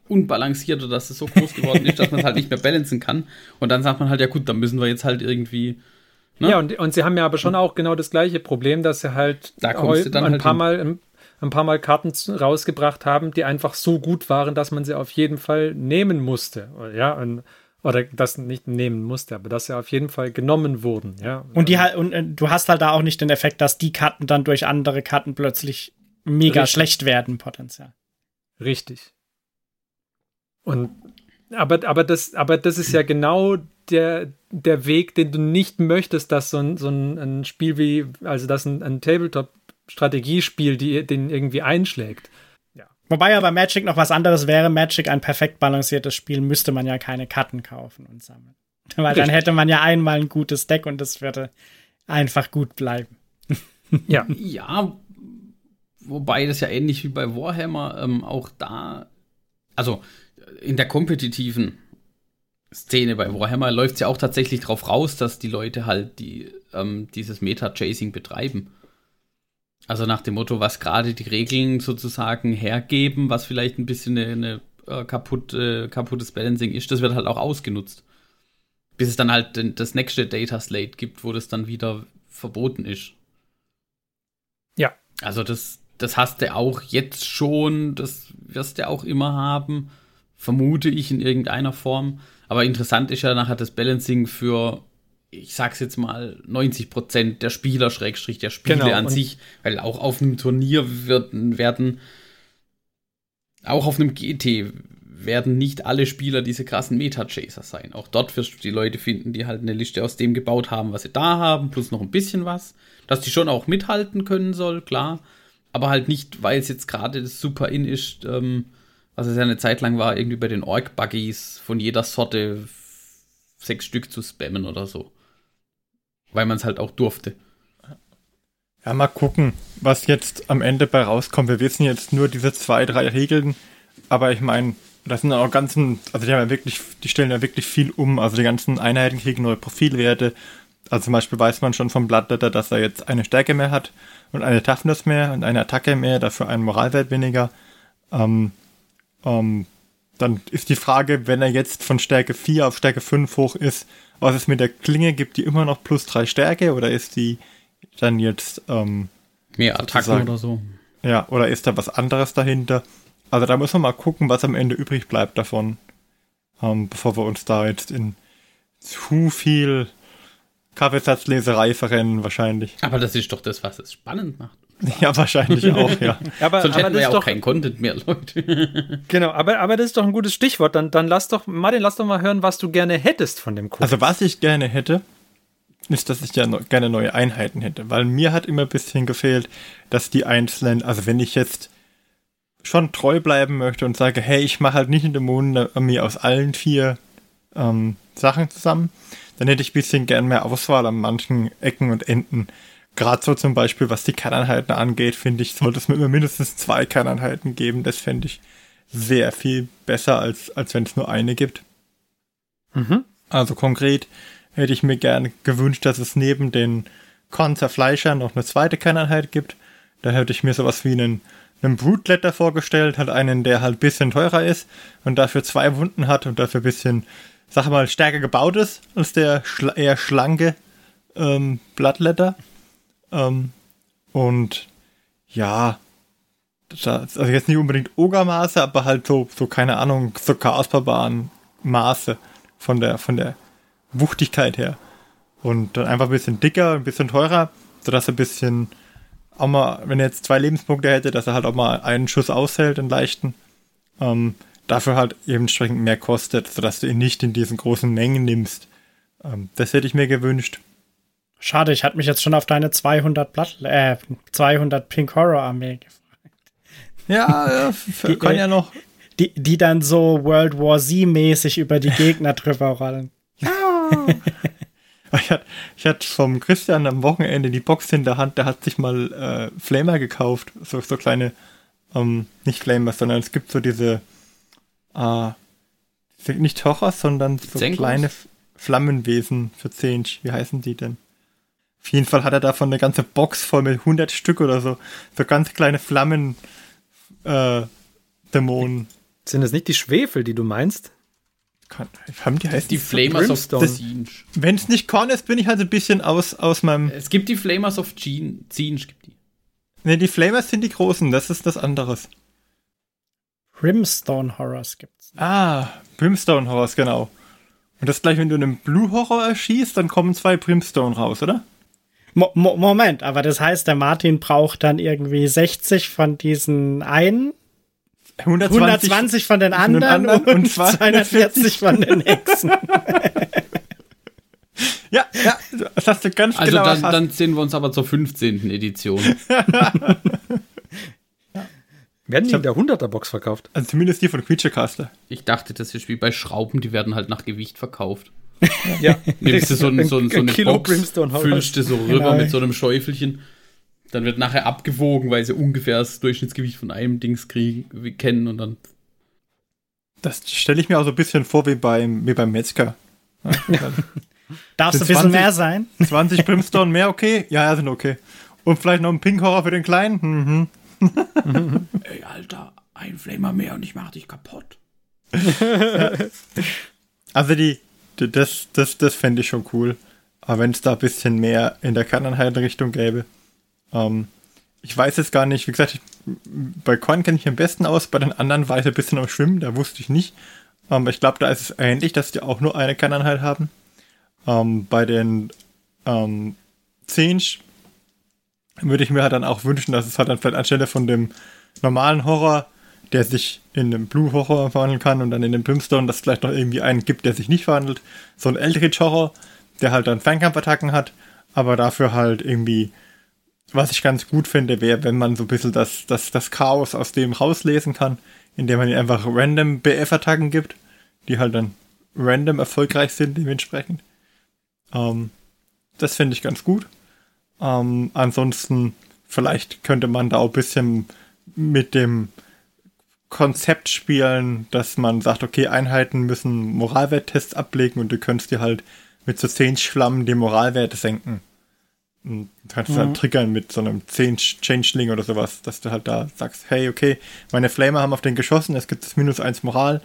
unbalanciert oder dass es so groß geworden ist, dass man es halt nicht mehr balancen kann. Und dann sagt man halt, ja gut, dann müssen wir jetzt halt irgendwie. Ne? Ja, und, und sie haben ja aber schon auch genau das gleiche Problem, dass sie halt Da heu- dann ein, halt paar hin. Mal, ein, paar Mal Karten rausgebracht haben, die einfach so gut waren, dass man sie auf jeden Fall nehmen musste. Ja, und, oder das nicht nehmen musste, aber dass sie auf jeden Fall genommen wurden. Ja. Und die halt, und äh, du hast halt da auch nicht den Effekt, dass die Karten dann durch andere Karten plötzlich mega Richtig. schlecht werden, potenziell. Richtig. Und aber, aber, das, aber das ist ja genau der, der Weg, den du nicht möchtest, dass so ein, so ein, ein Spiel wie, also dass ein, ein Tabletop-Strategiespiel die, den irgendwie einschlägt. Wobei ja bei Magic noch was anderes wäre. Magic ein perfekt balanciertes Spiel, müsste man ja keine Karten kaufen und sammeln. Weil dann Richtig. hätte man ja einmal ein gutes Deck und das würde einfach gut bleiben. Ja, Ja, wobei das ja ähnlich wie bei Warhammer ähm, auch da, also in der kompetitiven Szene bei Warhammer läuft es ja auch tatsächlich drauf raus, dass die Leute halt die, ähm, dieses Meta-Chasing betreiben. Also nach dem Motto, was gerade die Regeln sozusagen hergeben, was vielleicht ein bisschen eine, eine äh, kaputt, äh, kaputtes Balancing ist, das wird halt auch ausgenutzt. Bis es dann halt den, das nächste Data Slate gibt, wo das dann wieder verboten ist. Ja. Also das, das hast du auch jetzt schon, das wirst du auch immer haben, vermute ich in irgendeiner Form. Aber interessant ist ja nachher das Balancing für, ich sag's jetzt mal, 90% der Spieler, Schrägstrich der Spiele Genau, an sich, weil auch auf einem Turnier wird, werden, auch auf einem GT werden nicht alle Spieler diese krassen Meta-Chaser sein. Auch dort wirst du die Leute finden, die halt eine Liste aus dem gebaut haben, was sie da haben, plus noch ein bisschen was. Dass die schon auch mithalten können soll, klar. Aber halt nicht, weil es jetzt gerade das super in ist, ähm, was es ja eine Zeit lang war, irgendwie bei den Org-Buggies von jeder Sorte sechs Stück zu spammen oder so. Weil man es halt auch durfte. Ja, mal gucken, was jetzt am Ende bei rauskommt. Wir wissen jetzt nur diese zwei, drei Regeln, aber ich meine, das sind auch ganzen, also die haben ja wirklich, die stellen ja wirklich viel um. Also die ganzen Einheiten kriegen neue Profilwerte. Also zum Beispiel weiß man schon vom Blattletter, dass er jetzt eine Stärke mehr hat und eine Toughness mehr und eine Attacke mehr, dafür einen Moralwert weniger. Ähm, ähm, dann ist die Frage, wenn er jetzt von Stärke 4 auf Stärke 5 hoch ist, was es mit der Klinge gibt, die immer noch plus 3 Stärke oder ist die dann jetzt, ähm, Mehr Attacken oder so. ja, oder ist da was anderes dahinter? Also da muss man mal gucken, was am Ende übrig bleibt davon, ähm, bevor wir uns da jetzt in zu viel Kaffeesatzleserei verrennen, wahrscheinlich. Aber das ist doch das, was es spannend macht. Ja, wahrscheinlich auch, ja. aber, Sonst aber hätten das wir ja ist auch doch, keinen Content mehr, Leute. genau, aber, aber das ist doch ein gutes Stichwort. Dann, dann lass doch, Martin, lass doch mal hören, was du gerne hättest von dem Kurs. Also was ich gerne hätte, ist, dass ich ja no gerne neue Einheiten hätte, weil mir hat immer ein bisschen gefehlt, dass die einzelnen, also wenn ich jetzt schon treu bleiben möchte und sage, hey, ich mache halt nicht in der Mondenarmee aus allen vier ähm, Sachen zusammen, dann hätte ich ein bisschen gern mehr Auswahl an manchen Ecken und Enden. Gerade so zum Beispiel, was die Kerneinheiten angeht, finde ich, sollte es mir immer mindestens zwei Kerneinheiten geben. Das fände ich sehr viel besser, als, als wenn es nur eine gibt. Mhm. Also konkret hätte ich mir gerne gewünscht, dass es neben den Konzerfleischern noch eine zweite Kerneinheit gibt, Da hätte ich mir sowas wie einen, einen Brutletter vorgestellt, halt einen, der halt ein bisschen teurer ist und dafür zwei Wunden hat und dafür ein bisschen, sag mal, stärker gebaut ist als der schla eher schlanke ähm, Bloodletter. Ähm, und ja, das, also jetzt nicht unbedingt Ogermaße, aber halt so, so keine Ahnung, so Chaosbarbaren Maße von der, von der Wuchtigkeit her. Und dann einfach ein bisschen dicker, ein bisschen teurer, sodass er ein bisschen auch mal, wenn er jetzt zwei Lebenspunkte hätte, dass er halt auch mal einen Schuss aushält, einen leichten. Ähm, dafür halt eben entsprechend mehr kostet, sodass du ihn nicht in diesen großen Mengen nimmst. Ähm, das hätte ich mir gewünscht. Schade, ich hatte mich jetzt schon auf deine 200 Blatt, äh, 200 Pink Horror Armee gefragt. Ja, die, kann ja noch. Die, die dann so World War Z-mäßig über die Gegner drüber rollen. Ja. ich, hatte, ich hatte vom Christian am Wochenende die Box in der Hand, der hat sich mal äh, Flamer gekauft. So, so kleine, ähm, nicht Flamer, sondern es gibt so diese, äh, nicht Horror, sondern so Zenkos? kleine Flammenwesen für 10. Wie heißen die denn? Auf jeden Fall hat er davon eine ganze Box voll mit 100 Stück oder so. So ganz kleine Flammen, äh, Dämonen. Sind das nicht die Schwefel, die du meinst? Kann, haben die heißt die Flamers of Zinj. Wenn es nicht Korn ist, bin ich halt ein bisschen aus, aus meinem. Es gibt die Flamers of Zinj, gibt die. Ne, die Flamers sind die großen, das ist das anderes. Brimstone Horrors gibt's. Ah, Brimstone Horrors, genau. Und das gleich, wenn du einen Blue Horror erschießt, dann kommen zwei Brimstone raus, oder? Mo Mo Moment, aber das heißt, der Martin braucht dann irgendwie 60 von diesen einen 120, 120 von den anderen, von den anderen und, 240 von den Hexen. ja, ja, das hast du ganz also genau. Also dann, dann sehen wir uns aber zur 15. Edition. Werden die in der 100er Box verkauft? Also zumindest die von Creature Caster. Ich dachte, das ist wie bei Schrauben, die werden halt nach Gewicht verkauft. ja. Nimmst du so, ein, so, ein, so eine Kilo Box, füllst du so rüber genau. mit so einem Schäufelchen dann wird nachher abgewogen, weil sie ungefähr das Durchschnittsgewicht von einem Dings kriegen, kennen und dann. Das stelle ich mir auch so ein bisschen vor wie beim, wie beim Metzger. Ja, Darf es ein bisschen 20, mehr sein? 20 Brimstone mehr, okay? Ja, ja, sind okay. Und vielleicht noch ein Pink Horror für den Kleinen? Mhm. Ey, Alter, ein Flamer mehr und ich mach dich kaputt. ja. Also die das, das, das fände ich schon cool. Aber wenn es da ein bisschen mehr in der Kerneinheit-Richtung gäbe. Ähm, ich weiß jetzt gar nicht, wie gesagt, ich, bei Korn kenne ich am besten aus, bei den anderen war ich ein bisschen am Schwimmen, da wusste ich nicht. Ähm, ich glaube, da ist es ähnlich, dass die auch nur eine Kerneinheit haben. Ähm, bei den ähm, 10 würde ich mir halt dann auch wünschen, dass es halt dann vielleicht anstelle von dem normalen Horror, der sich in den Blue Horror verwandeln kann und dann in den Brimstone, dass es vielleicht noch irgendwie einen gibt, der sich nicht verwandelt. So ein Eldritch Horror, der halt dann Fernkampfattacken hat, aber dafür halt irgendwie was ich ganz gut finde, wäre, wenn man so ein bisschen das, das, das Chaos aus dem rauslesen kann, indem man ihm einfach random BF-Attacken gibt, die halt dann random erfolgreich sind dementsprechend. Ähm, das finde ich ganz gut. Ähm, ansonsten, vielleicht könnte man da auch ein bisschen mit dem Konzept spielen, dass man sagt, okay, Einheiten müssen Moralwerttests ablegen und du könntest dir halt mit so 10 Flammen die Moralwerte senken. Und kannst mhm. triggern mit so einem Changeling oder sowas, dass du halt da sagst, hey, okay, meine Flamer haben auf den geschossen, es gibt das minus 1 Moral,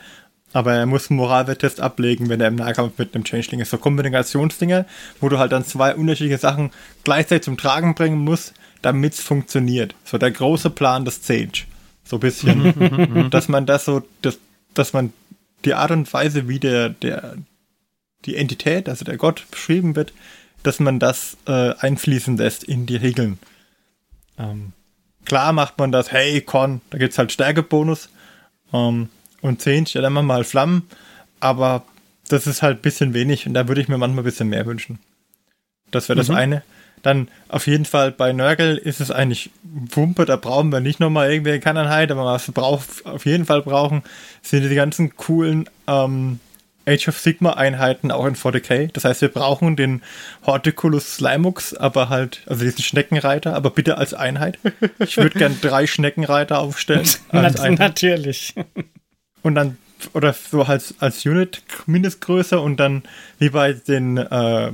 aber er muss einen Moralwerttest ablegen, wenn er im Nahkampf mit einem Changeling ist. So Kombinationsdinge, wo du halt dann zwei unterschiedliche Sachen gleichzeitig zum Tragen bringen musst, damit es funktioniert. So der große Plan des Change. So ein bisschen. dass man das so, dass, dass man die Art und Weise, wie der, der, die Entität, also der Gott beschrieben wird, dass man das äh, einfließen lässt in die Regeln. Ähm, klar macht man das, hey, Con, da gibt es halt Stärkebonus. Ähm, und 10, ja, dann machen wir mal Flammen. Aber das ist halt ein bisschen wenig und da würde ich mir manchmal ein bisschen mehr wünschen. Das wäre das mhm. eine. Dann auf jeden Fall bei Nörgel ist es eigentlich Wumpe, da brauchen wir nicht nochmal irgendwelche Kannanheit, aber was wir brauch, auf jeden Fall brauchen, sind die ganzen coolen ähm, Age of Sigma Einheiten auch in 40k. Das heißt, wir brauchen den Horticulus Slimux, aber halt, also diesen Schneckenreiter, aber bitte als Einheit. Ich würde gern drei Schneckenreiter aufstellen. Als Natürlich. Und dann, oder so als, als Unit Mindestgröße und dann wie bei den, äh,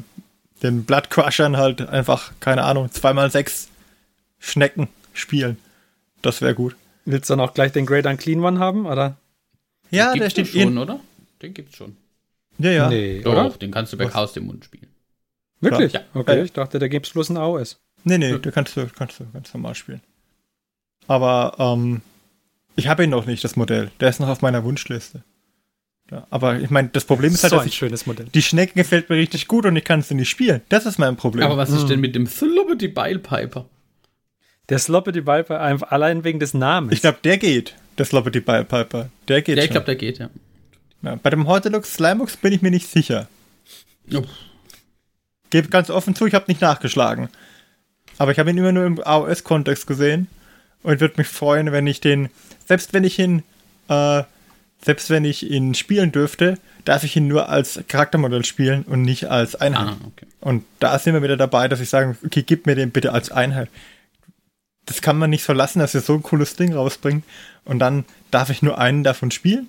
den Blood Crushern halt einfach, keine Ahnung, zweimal sechs Schnecken spielen. Das wäre gut. Willst du dann auch gleich den Great Unclean One haben, oder? Ja, Den der steht schon, in. oder? Den gibt's schon. Ja, ja. Nee, Doch, oder? den kannst du bei Was? Chaos dem Mund spielen. Wirklich? Ja. Okay, Ja. ich dachte, da gibt's bloß ein AOS. Nee, nee, da kannst du, kannst du ganz normal spielen. Aber ähm, ich habe ihn noch nicht, das Modell. Der ist noch auf meiner Wunschliste. Ja, aber ich meine, das Problem ist halt, so dass ein ich, schönes Modell. die Schnecke gefällt mir richtig gut und ich kann sie nicht spielen. Das ist mein Problem. Aber was ist Hm. denn mit dem Thlubbity Piper? Der Sloppity Viper einfach allein wegen des Namens. ich glaube, der geht. Der Sloppity Bile Piper. Der geht Ja, ich schon. glaube, der geht, ja. ja, bei dem Hortelux Slimux bin ich mir nicht sicher. Oh, Gebe ganz offen zu, ich habe nicht nachgeschlagen. Aber ich habe ihn immer nur im AOS-Kontext gesehen und würde mich freuen, wenn ich den, selbst wenn ich ihn, äh, selbst wenn ich ihn spielen dürfte, darf ich ihn nur als Charaktermodell spielen und nicht als Einheit. ah, okay. Und da sind wir wieder dabei, dass ich sage, okay, gib mir den bitte als Einheit. Das kann man nicht so lassen, dass ihr so ein cooles Ding rausbringt und dann darf ich nur einen davon spielen?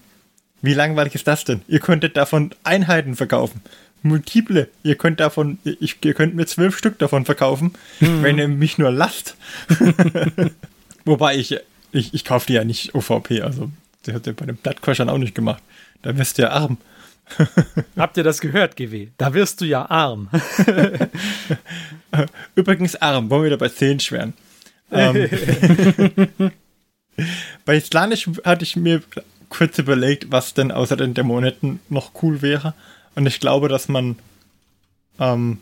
Wie langweilig ist das denn? Ihr könntet davon Einheiten verkaufen. Multiple. Ihr könnt davon, ich, ihr könnt mir zwölf Stück davon verkaufen, wenn ihr mich nur lasst. Wobei ich, ich, ich kaufe die ja nicht OVP, also das hat ihr bei den Bloodcrushern auch nicht gemacht. Da wirst du ja arm. Habt ihr das gehört, GW? Da wirst du ja arm. Übrigens arm, wollen wir wieder bei 10 schweren. Ähm, bei Slanisch hatte ich mir kurz überlegt, was denn außer den Dämonetten noch cool wäre. Und ich glaube, dass man ähm,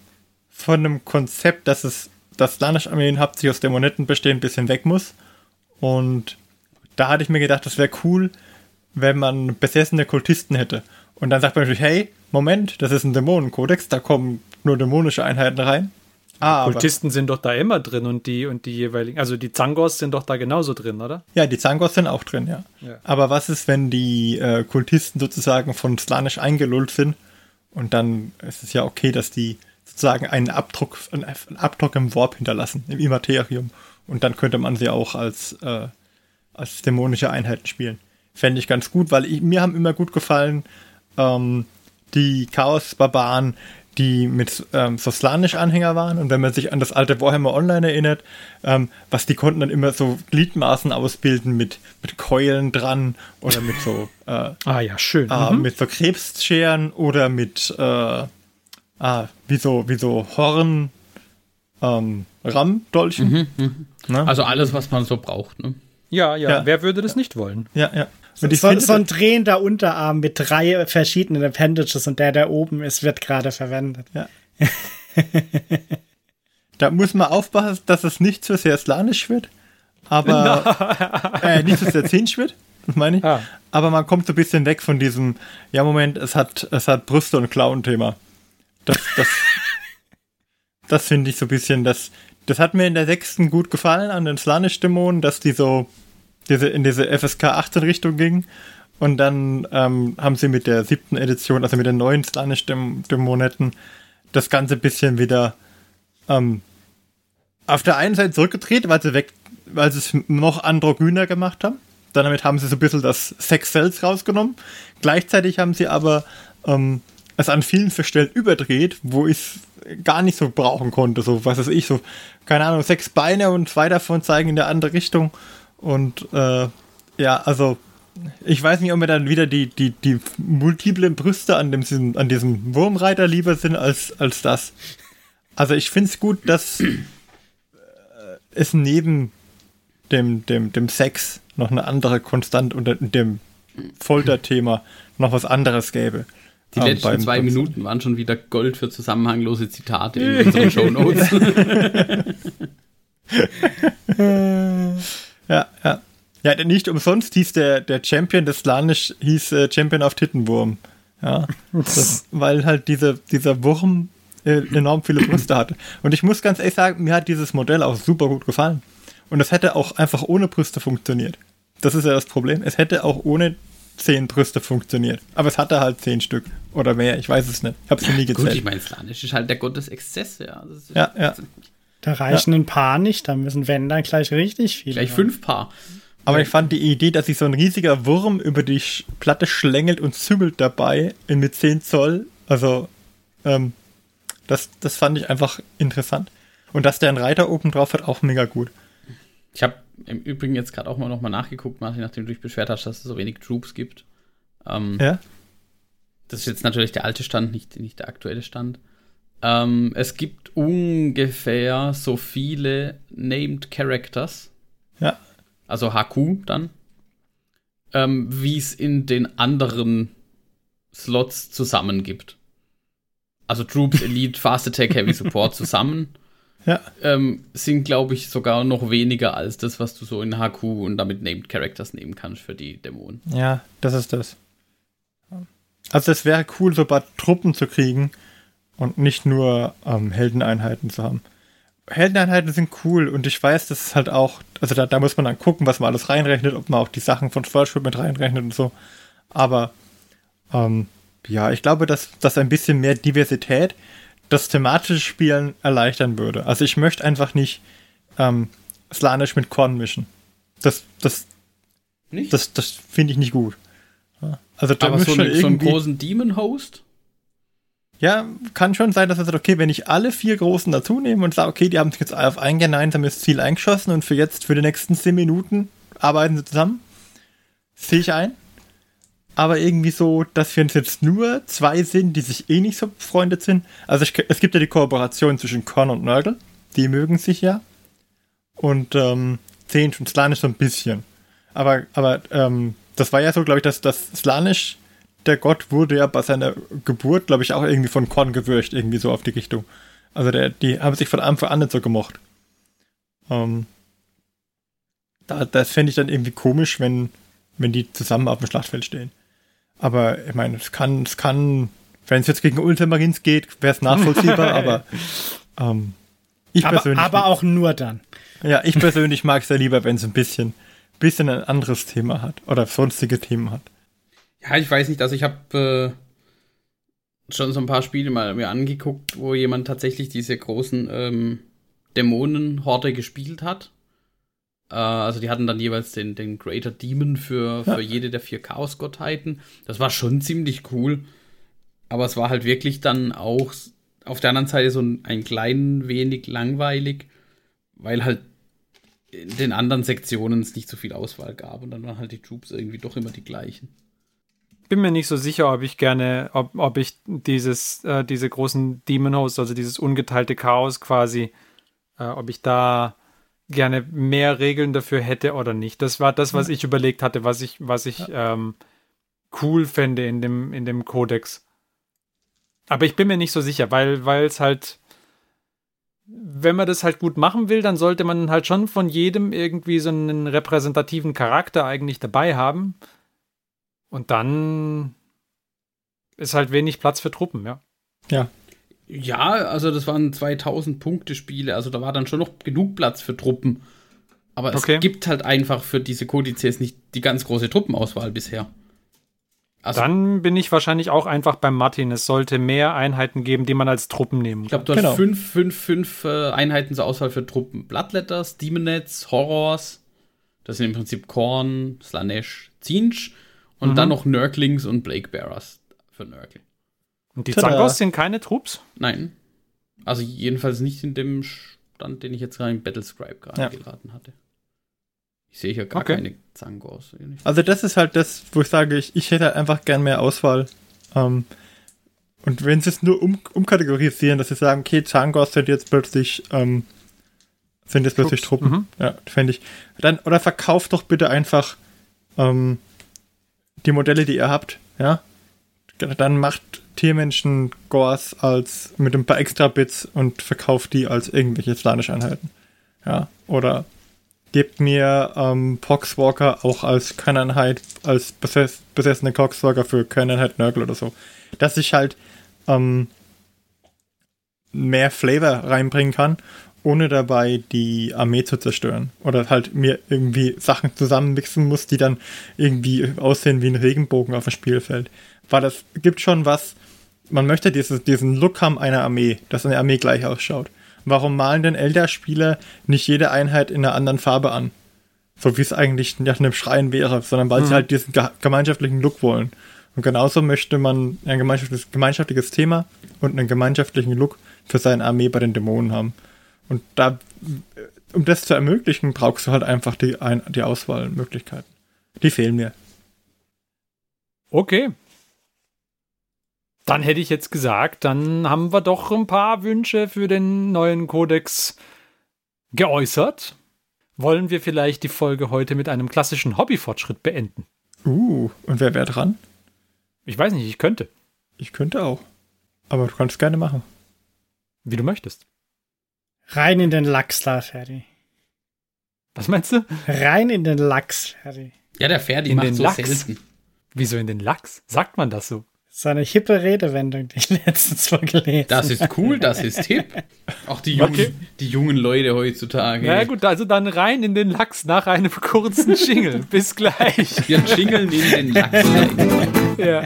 von einem Konzept, dass es das Slanisch-Armeen hauptsächlich aus Dämonetten bestehen, ein bisschen weg muss. Und da hatte ich mir gedacht, das wäre cool, wenn man besessene Kultisten hätte. Und dann sagt man natürlich, hey, Moment, das ist ein Dämonenkodex, da kommen nur dämonische Einheiten rein. Ah, aber, Kultisten sind doch da immer drin und die und die jeweiligen, also die Zangos sind doch da genauso drin, oder? ja, die Zangos sind auch drin, ja. Ja. Aber was ist, wenn die äh, Kultisten sozusagen von Slanisch eingelullt sind? Und dann ist es ja okay, dass die sozusagen einen Abdruck, einen, einen Abdruck im Warp hinterlassen, im Immaterium. Und dann könnte man sie auch als, äh, als dämonische Einheiten spielen. Fände ich ganz gut, weil ich, mir haben immer gut gefallen ähm, die Chaos-Barbaren, die mit ähm, so Slanisch-Anhänger waren. Und wenn man sich an das alte Warhammer Online erinnert, ähm, was die konnten dann immer so Gliedmaßen ausbilden mit, mit Keulen dran oder mit so äh, Ah ja, schön. äh, Mhm. mit so Krebsscheren oder mit äh, ah, wie so, wie so Horn ähm, Rammdolchen. Ne? Also alles, was man so braucht, ne? Ja, ja, Ja. wer würde das nicht wollen? ja, ja. Und ich So, finde, so ein drehender Unterarm mit drei verschiedenen Appendages und der, der oben ist, wird gerade verwendet. da muss man aufpassen, dass es nicht zu sehr slanisch wird, aber äh, nicht zu sehr zinsch wird, das meine ich. Ah. Aber man kommt so ein bisschen weg von diesem, ja Moment, es hat, es hat Brüste und Klauen-Thema. Das, das, das finde ich so ein bisschen, das, das hat mir in der sechsten gut gefallen an den Slanisch-Dämonen, dass die so diese, in diese FSK 18 Richtung gingen. Und dann ähm, haben sie mit der siebten Edition, also mit den neuen Slanisch-Dämonetten, das Ganze ein bisschen wieder ähm, auf der einen Seite zurückgedreht, weil sie weg, weil sie es noch androgyner gemacht haben. Dann damit haben sie so ein bisschen das Sex Cells rausgenommen. Gleichzeitig haben sie aber ähm, es an vielen Stellen überdreht, wo ich es gar nicht so brauchen konnte. So, was weiß ich, so, keine Ahnung, sechs Beine und zwei davon zeigen in der andere Richtung. Und äh, ja, also ich weiß nicht, ob mir dann wieder die, die, die multiplen Brüste an, dem, diesem- an diesem Wurmreiter lieber sind als, als das. Also ich finde es gut, dass äh, es neben dem, dem, dem Sex noch eine andere Konstant unter dem Folterthema noch was anderes gäbe. Die Ähm, letzten zwei Minuten waren schon wieder Gold für zusammenhanglose Zitate in unseren Shownotes. Ja, ja. Ja, denn nicht umsonst hieß der, der Champion des Slanisch hieß äh, Champion auf Tittenwurm. Ja. Das, weil halt dieser, dieser Wurm äh, enorm viele Brüste hatte. Und ich muss ganz ehrlich sagen, mir hat dieses Modell auch super gut gefallen. Und es hätte auch einfach ohne Brüste funktioniert. Das ist ja das Problem. Es hätte auch ohne zehn Brüste funktioniert. Aber es hatte halt zehn Stück oder mehr. Ich weiß es nicht. Ich habe es nie Gut, gezählt. ich meine, Slanisch ist halt der Gott des Exzesses, ja. Das ist Ja, ja. Da reichen ein paar nicht, da müssen wenn dann gleich richtig viele. Gleich fünf Paar. Aber ich fand die Idee, dass sich so ein riesiger Wurm über die Sch- Platte schlängelt und zümmelt dabei in mit 10 Zoll, also ähm, das, das fand ich einfach interessant. Und dass der einen Reiter oben drauf hat, auch mega gut. Ich habe im Übrigen jetzt gerade auch mal nochmal nachgeguckt, Martin, nachdem du dich beschwert hast, dass es so wenig Troops gibt. Ähm, Ja? Das ist jetzt natürlich der alte Stand, nicht, nicht der aktuelle Stand. Ähm, es gibt ungefähr so viele Named Characters, Ja. also HQ dann, ähm, wie es in den anderen Slots zusammen gibt. Also Troops, Elite, Fast Attack, Heavy Support zusammen Ja. ähm, sind, glaube ich, sogar noch weniger als das, was du so in HQ und damit Named Characters nehmen kannst für die Dämonen. Ja, das ist das. Also es wäre cool, so ein paar Truppen zu kriegen und nicht nur ähm, Heldeneinheiten zu haben. Heldeneinheiten sind cool und ich weiß, das ist halt auch, also da, da muss man dann gucken, was man alles reinrechnet, ob man auch die Sachen von Fortschritt mit reinrechnet und so. Aber ähm, ja, ich glaube, dass, dass ein bisschen mehr Diversität das thematische Spielen erleichtern würde. Also ich möchte einfach nicht ähm, Slanisch mit Korn mischen. Das, das, Nicht? das, das finde ich nicht gut. Also da Aber muss so, schon eine, so einen irgendwie, großen Demon-Host? ja, kann schon sein, dass er sagt, okay, wenn ich alle vier Großen dazu nehme und sage, okay, die haben sich jetzt auf ein gemeinsames Ziel eingeschossen und für jetzt, für die nächsten zehn Minuten arbeiten sie zusammen, sehe ich ein. Aber irgendwie so, dass wir jetzt nur zwei sind, die sich eh nicht so befreundet sind. Also ich, es gibt ja die Kooperation zwischen Korn und Nörgel, die mögen sich ja. Und ähm, Zehn und Slanisch so ein bisschen. Aber, aber ähm, das war ja so, glaube ich, dass das Slanisch, der Gott wurde ja bei seiner Geburt, glaube ich, auch irgendwie von Korn gewürcht, irgendwie so auf die Richtung. Also der, die haben sich von Anfang an nicht so gemocht. Ähm, da, das fände ich dann irgendwie komisch, wenn, wenn die zusammen auf dem Schlachtfeld stehen. Aber ich meine, es kann, es kann, wenn es jetzt gegen Ultramarins geht, wäre es nachvollziehbar, aber ähm, ich Aber, persönlich. aber auch nur dann. Ja, ich persönlich mag es ja lieber, wenn es ein bisschen, bisschen ein anderes Thema hat oder sonstige Themen hat. Ja, ich weiß nicht, also ich habe äh, schon so ein paar Spiele mal mir angeguckt, wo jemand tatsächlich diese großen ähm, Dämonenhorde gespielt hat. Äh, also die hatten dann jeweils den, den Greater Demon für, für jede der vier Chaosgottheiten. Das war schon ziemlich cool. Aber es war halt wirklich dann auch auf der anderen Seite so ein, ein klein wenig langweilig, weil halt in den anderen Sektionen es nicht so viel Auswahl gab und dann waren halt die Troops irgendwie doch immer die gleichen. Bin mir nicht so sicher, ob ich gerne, ob, ob ich dieses, äh, diese großen Demon Hosts, also dieses ungeteilte Chaos quasi, äh, ob ich da gerne mehr Regeln dafür hätte oder nicht. Das war das, was ich überlegt hatte, was ich, was ich ähm, cool fände in dem, in dem Kodex. Aber ich bin mir nicht so sicher, weil, weil es halt, wenn man das halt gut machen will, dann sollte man halt schon von jedem irgendwie so einen repräsentativen Charakter eigentlich dabei haben. Und dann ist halt wenig Platz für Truppen, ja. Ja. Ja, also das waren 2000 Punkte Spiele, also da war dann schon noch genug Platz für Truppen. Aber es Okay. gibt halt einfach für diese Kodizes nicht die ganz große Truppenauswahl bisher. Also Dann bin ich wahrscheinlich auch einfach beim Martin. Es sollte mehr Einheiten geben, die man als Truppen nehmen ich kann. glaube, du Genau. hast fünf, fünf, fünf äh, Einheiten zur Auswahl für Truppen. Bloodletters, Demonets, Horrors, das sind im Prinzip Korn, Slanesh, Zinch und Mhm. dann noch Nurglings und Blakebearers für Nurgle. Und die Tada. Zangos sind keine Trupps? Nein. Also jedenfalls nicht in dem Stand, den ich jetzt gerade im Battlescribe gerade Ja. geraten hatte. Ich sehe hier gar Okay. keine Zangos. Also das ist halt das, wo ich sage, ich, ich hätte halt einfach gern mehr Auswahl. Ähm, und wenn sie es nur um, umkategorisieren, dass sie sagen, okay, Zangos sind jetzt plötzlich, ähm, sind jetzt plötzlich Trupps, Truppen. mhm. Ja, fände ich. Dann, oder verkauft doch bitte einfach ähm, die Modelle, die ihr habt, ja. Dann macht Tiermenschen Gors als mit ein paar extra Bits und verkauft die als irgendwelche Slanisch-Einheiten. Ja. Oder gebt mir ähm, Poxwalker auch als Kerneinheit, als besess besessene Poxwalker für Kerneinheit Nurgle oder so. Dass ich halt ähm, mehr Flavor reinbringen kann, ohne dabei die Armee zu zerstören. Oder halt mir irgendwie Sachen zusammenmixen muss, die dann irgendwie aussehen wie ein Regenbogen auf dem Spielfeld. Weil das gibt schon was, man möchte dieses, diesen Look haben einer Armee, dass eine Armee gleich ausschaut. Warum malen denn Elder-Spieler nicht jede Einheit in einer anderen Farbe an? So wie es eigentlich nach einem Schrein wäre, sondern weil sie halt diesen ge gemeinschaftlichen Look wollen. Und genauso möchte man ein gemeinschaftliches, gemeinschaftliches Thema und einen gemeinschaftlichen Look für seine Armee bei den Dämonen haben. Und da um das zu ermöglichen, brauchst du halt einfach die, ein, die Auswahlmöglichkeiten. Die fehlen mir. Okay. Dann hätte ich jetzt gesagt, dann haben wir doch ein paar Wünsche für den neuen Kodex geäußert. Wollen wir vielleicht die Folge heute mit einem klassischen Hobbyfortschritt beenden? Uh, und wer wäre dran? Ich weiß nicht, ich könnte. Ich könnte auch. Aber du kannst gerne machen. Wie du möchtest. Rein in den Lachs da, Ferdi. Was meinst du? Rein in den Lachs, Ferdi. Ja, der Ferdi In macht den so Lachs? selten. Wieso in den Lachs? Sagt man das so? So eine hippe Redewendung, die ich letztens vorgelesen Das ist cool, das ist hip. Auch die jungen, Okay. die jungen Leute heutzutage. Na ja, gut, also dann rein in den Lachs nach einem kurzen Jingle. Bis gleich. Wir jingeln in den Lachs. rein. Ja.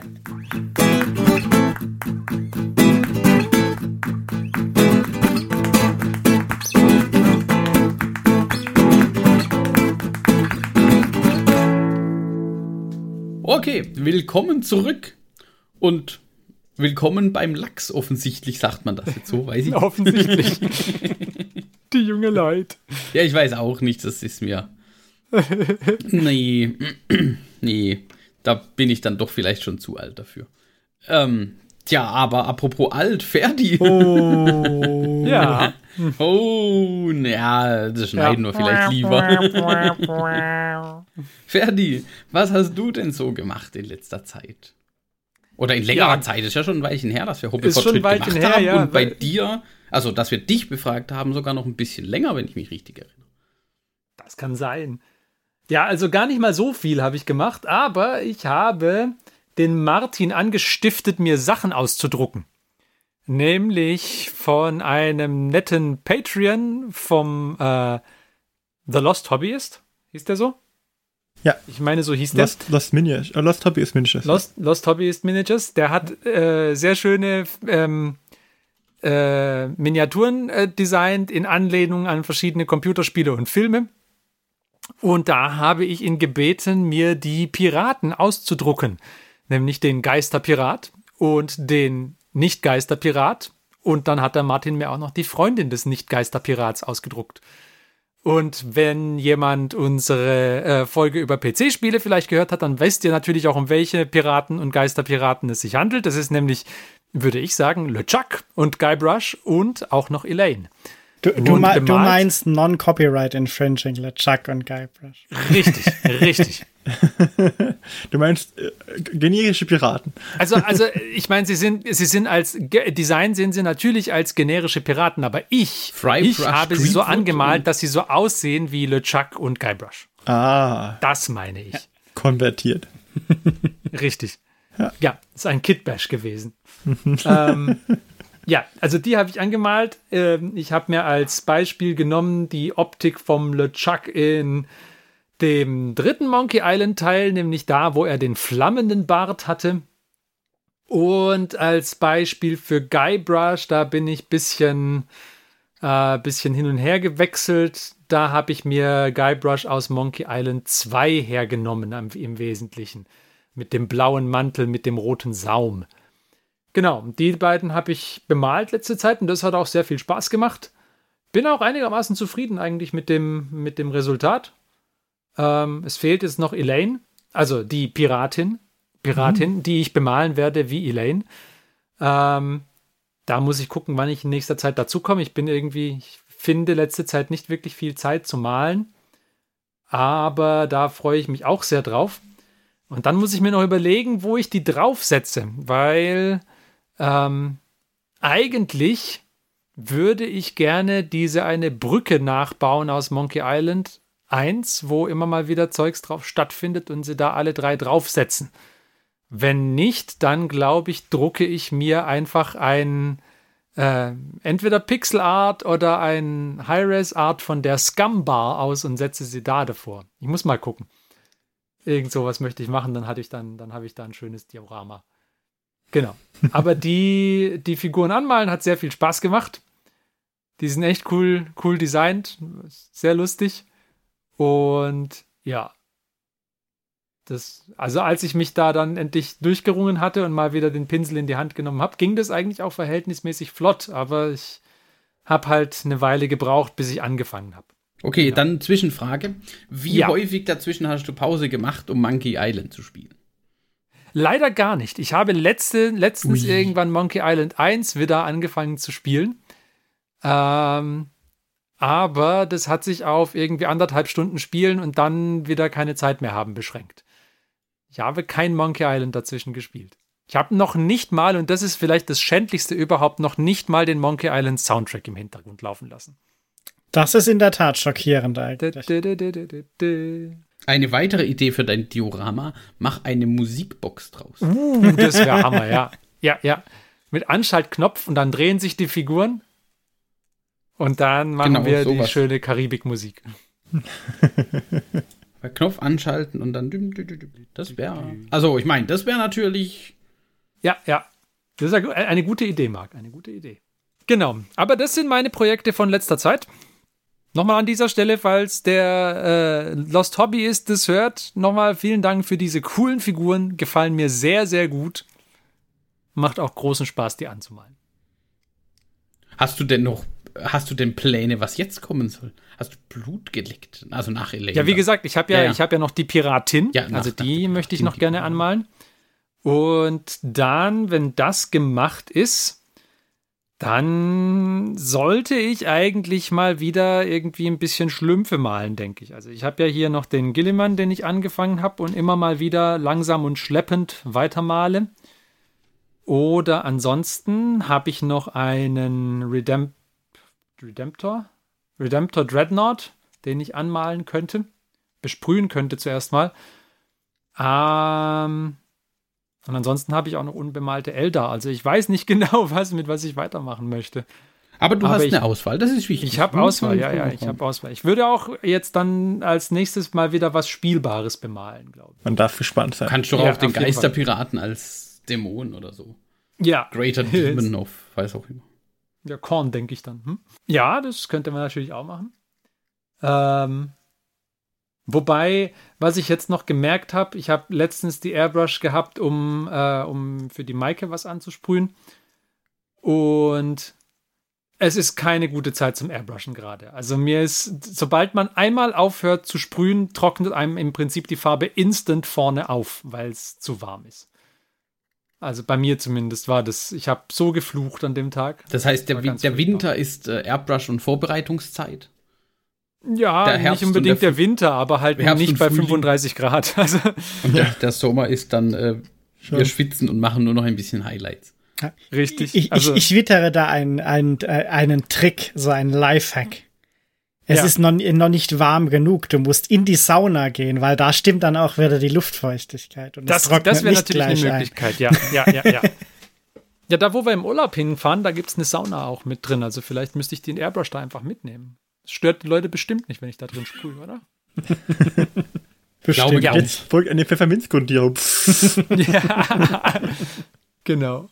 Okay, willkommen zurück. Und willkommen beim Lachs. Offensichtlich sagt man das jetzt so, weiß ich. Offensichtlich. Die junge Leute. Ja, ich weiß auch nicht, das ist mir. Nee, nee, da bin ich dann doch vielleicht schon zu alt dafür. Ähm, tja, aber apropos alt, Ferdi. Oh, Ja. ja, das schneiden wir vielleicht lieber. Ferdi, was hast du denn so gemacht in letzter Zeit? Oder in längerer Ja. Zeit, ist ja schon ein Weilchen her, dass wir Hobbyfortschritt gemacht her, haben. ja, und bei dir, also dass wir dich befragt haben, sogar noch ein bisschen länger, wenn ich mich richtig erinnere. Das kann sein. Ja, also gar nicht mal so viel habe ich gemacht, aber ich habe den Martin angestiftet, mir Sachen auszudrucken. Nämlich von einem netten Patreon vom äh, The Lost Hobbyist. Hieß der so? Ja. Ich meine, so hieß der. Lost, Lost Miniatures. Äh, Lost Hobby ist Miniatures. Lost, Lost Hobbyist Miniatures. Der hat äh, sehr schöne ähm, äh, Miniaturen äh, designt in Anlehnung an verschiedene Computerspiele und Filme. Und da habe ich ihn gebeten, mir die Piraten auszudrucken. Nämlich den Geisterpirat und den Nicht-Geisterpirat. Und dann hat der Martin mir auch noch die Freundin des Nicht-Geisterpirats ausgedruckt. Und wenn jemand unsere äh, Folge über PC-Spiele vielleicht gehört hat, dann wisst ihr natürlich auch, um welche Piraten und Geisterpiraten es sich handelt. Das ist nämlich, würde ich sagen, LeChuck und Guybrush und auch noch Elaine. Du, du, du meinst Non-Copyright Infringing, LeChuck und Guybrush. Richtig, richtig. Du meinst äh, generische Piraten. Also, also ich meine, sie sind, sie sind als Design sehen sie natürlich als generische Piraten, aber ich, Fry ich Brush, habe sie so angemalt, dass sie so aussehen wie LeChuck und Guybrush. Ah, Das meine ich. konvertiert. Richtig. Ja, ist ein Kitbash gewesen. ähm, ja, also die habe ich angemalt. Ähm, ich habe mir als Beispiel genommen die Optik vom LeChuck in dem dritten Monkey Island Teil, nämlich da, wo er den flammenden Bart hatte. Und als Beispiel für Guybrush, da bin ich bisschen, äh, bisschen hin und her gewechselt. Da habe ich mir Guybrush aus Monkey Island 2 hergenommen im Wesentlichen. Mit dem blauen Mantel, mit dem roten Saum. Genau, die beiden habe ich bemalt letzte Zeit und das hat auch sehr viel Spaß gemacht. Bin auch einigermaßen zufrieden eigentlich mit dem, mit dem Resultat. Ähm, es fehlt jetzt noch Elaine, also die Piratin, Piratin, die ich bemalen werde wie Elaine. Ähm, da muss ich gucken, wann ich in nächster Zeit dazu komme. Ich bin irgendwie, ich finde letzte Zeit nicht wirklich viel Zeit zu malen. Aber da freue ich mich auch sehr drauf. Und dann muss ich mir noch überlegen, wo ich die draufsetze, weil ähm, eigentlich würde ich gerne diese eine Brücke nachbauen aus Monkey Island 1, wo immer mal wieder Zeugs drauf stattfindet und sie da alle drei draufsetzen. Wenn nicht, dann glaube ich, drucke ich mir einfach ein äh, entweder Pixel Art oder ein High-Res Art von der Scum Bar aus und setze sie da davor. Ich muss mal gucken. Irgend sowas möchte ich machen, dann hatte ich dann, dann habe ich da ein schönes Diorama. Genau. Aber die, die Figuren anmalen hat sehr viel Spaß gemacht. Die sind echt cool, cool designt, sehr lustig. Und ja. Das, also als ich mich da dann endlich durchgerungen hatte und mal wieder den Pinsel in die Hand genommen habe, ging das eigentlich auch verhältnismäßig flott, aber ich habe halt eine Weile gebraucht, bis ich angefangen habe. Okay, dann Zwischenfrage. Wie Ja. häufig dazwischen hast du Pause gemacht, um Monkey Island zu spielen? Leider gar nicht. Ich habe letzte, letztens Ui. irgendwann Monkey Island 1 wieder angefangen zu spielen. Ähm, aber das hat sich auf irgendwie anderthalb Stunden spielen und dann wieder keine Zeit mehr haben beschränkt. Ich habe kein Monkey Island dazwischen gespielt. Ich habe noch nicht mal, und das ist vielleicht das Schändlichste überhaupt, noch nicht mal den Monkey Island Soundtrack im Hintergrund laufen lassen. Das ist in der Tat schockierend eigentlich. Eine weitere Idee für dein Diorama, mach eine Musikbox draus. Uh, das wäre Hammer, ja. Ja, ja. Mit Anschaltknopf und dann drehen sich die Figuren. Und dann machen Genau, wir die sowas. schöne Karibikmusik. Knopf anschalten und dann. Das wäre. Also, ich meine, das wäre natürlich. Ja, ja. Das ist eine eine gute Idee, Marc. Eine gute Idee. Genau. Aber das sind meine Projekte von letzter Zeit. Nochmal an dieser Stelle, falls der äh, Lost Hobby ist, das hört, nochmal vielen Dank für diese coolen Figuren. Gefallen mir sehr, sehr gut. Macht auch großen Spaß, die anzumalen. Hast du denn noch. Hast du denn Pläne, was jetzt kommen soll? Hast du Blut geleckt? Also nach Elaine. Ja, wie gesagt, ich habe ja, Ja, ja. ich habe ja noch die Piratin. Ja, nach- also nach die möchte ich noch die- gerne anmalen. Und dann, wenn das gemacht ist, dann sollte ich eigentlich mal wieder irgendwie ein bisschen Schlümpfe malen, denke ich. Also ich habe ja hier noch den Gilliman, den ich angefangen habe und immer mal wieder langsam und schleppend weitermale. Oder ansonsten habe ich noch einen Redemp Redemptor, Redemptor Dreadnought, den ich anmalen könnte, besprühen könnte zuerst mal. Ähm, und ansonsten habe ich auch noch unbemalte Eldar. Also ich weiß nicht genau, was mit was ich weitermachen möchte. Aber du Aber hast ich- eine Auswahl, das ist wichtig. Ich habe Auswahl, ja, ja, ich habe Auswahl. Ich würde auch jetzt dann als nächstes mal wieder was Spielbares bemalen, glaube Man darf gespannt sein. Kannst du Ja, auch den auf jeden Geisterpiraten als Dämon oder so. Ja, Greater Demon of, weiß auch immer. Ja, Korn, denke ich dann. Hm? Ja, das könnte man natürlich auch machen. Ähm, wobei, was ich jetzt noch gemerkt habe, ich habe letztens die Airbrush gehabt, um, äh, um für die Maike was anzusprühen. Und es ist keine gute Zeit zum Airbrushen gerade. Also mir ist, sobald man einmal aufhört zu sprühen, trocknet einem im Prinzip die Farbe instant vorne auf, weil es zu warm ist. Also bei mir zumindest war das, ich habe so geflucht an dem Tag. Das heißt, der, der. Winter ist äh, Airbrush- und Vorbereitungszeit. Ja, nicht unbedingt der der, Winter, aber halt Herbst nicht bei Frühling. 35 Grad. Also, Und der, der Sommer ist dann, äh, wir schwitzen und machen nur noch ein bisschen Highlights. richtig. Ich, also, ich, ich wittere da einen, einen, äh, einen Trick, so einen Lifehack. Es Ja. ist noch, noch nicht warm genug. Du musst in die Sauna gehen, weil da stimmt dann auch wieder die Luftfeuchtigkeit. Und das, trocknet das wäre natürlich eine gleich ein. Möglichkeit, ja. Ja, ja, ja. ja, da wo wir im Urlaub hinfahren, da gibt es eine Sauna auch mit drin. Also vielleicht müsste ich den Airbrush da einfach mitnehmen. Das stört die Leute bestimmt nicht, wenn ich da drin sprühe, oder? Bestimmt. glaube, ja. Jetzt folgt eine Pfefferminzgrundierung. Ja, genau.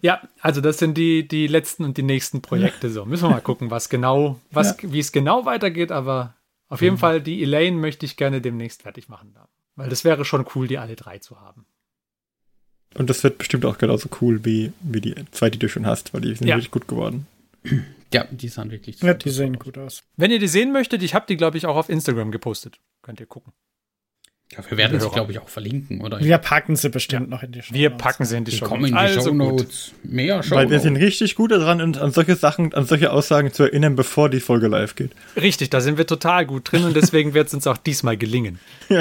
Ja, also das sind die, die letzten und die nächsten Projekte. So, müssen wir mal gucken, was genau, was, wie es genau weitergeht, aber auf jeden Fall die Elaine möchte ich gerne demnächst fertig machen. Da. Weil das wäre schon cool, die alle drei zu haben. Und das wird bestimmt auch genauso cool wie, wie die zwei, die du schon hast, weil die sind Ja. wirklich gut geworden. Ja, die sahen wirklich Ja, die sehen gut aus. Wenn ihr die sehen möchtet, ich habe die, glaube ich, auch auf Instagram gepostet. Könnt ihr gucken. Ja, wir werden sie, glaube ich, auch verlinken, oder? Wir packen sie bestimmt noch in die Show Wir Notes. packen sie in die die Show. kommen in die also Show gut. Notes. Mehr Show Weil wir sind richtig gut daran, uns an solche Sachen, an solche Aussagen zu erinnern, bevor die Folge live geht. Richtig, da sind wir total gut drin und deswegen wird es uns auch diesmal gelingen.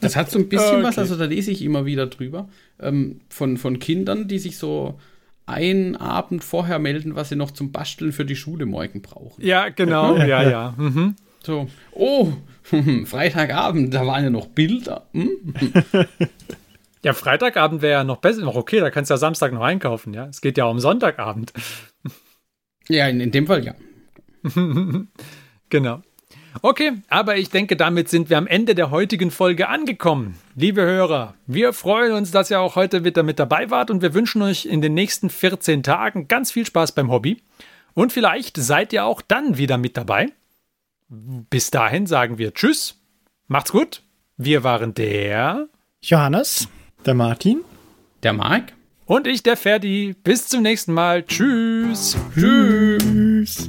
Das hat so ein bisschen Okay. was, also da lese ich immer wieder drüber, ähm, von, von Kindern, die sich so einen Abend vorher melden, was sie noch zum Basteln für die Schule morgen brauchen. Ja, genau. Ja, ja. Mhm. So, oh, Freitagabend, da waren ja noch Bilder. Hm? Ja, Freitagabend wäre ja noch besser, noch okay, da kannst du ja Samstag noch einkaufen, ja. Es geht ja um Sonntagabend. Ja, in, in dem Fall ja. Genau. Okay, aber ich denke, damit sind wir am Ende der heutigen Folge angekommen. Liebe Hörer, wir freuen uns, dass ihr auch heute wieder mit dabei wart und wir wünschen euch in den nächsten 14 Tagen ganz viel Spaß beim Hobby. Und vielleicht seid ihr auch dann wieder mit dabei. Bis dahin sagen wir Tschüss, macht's gut. Wir waren der Johannes? Der Martin? Der Marc? und ich, der Ferdi. Bis zum nächsten Mal. Tschüss. Tschüss.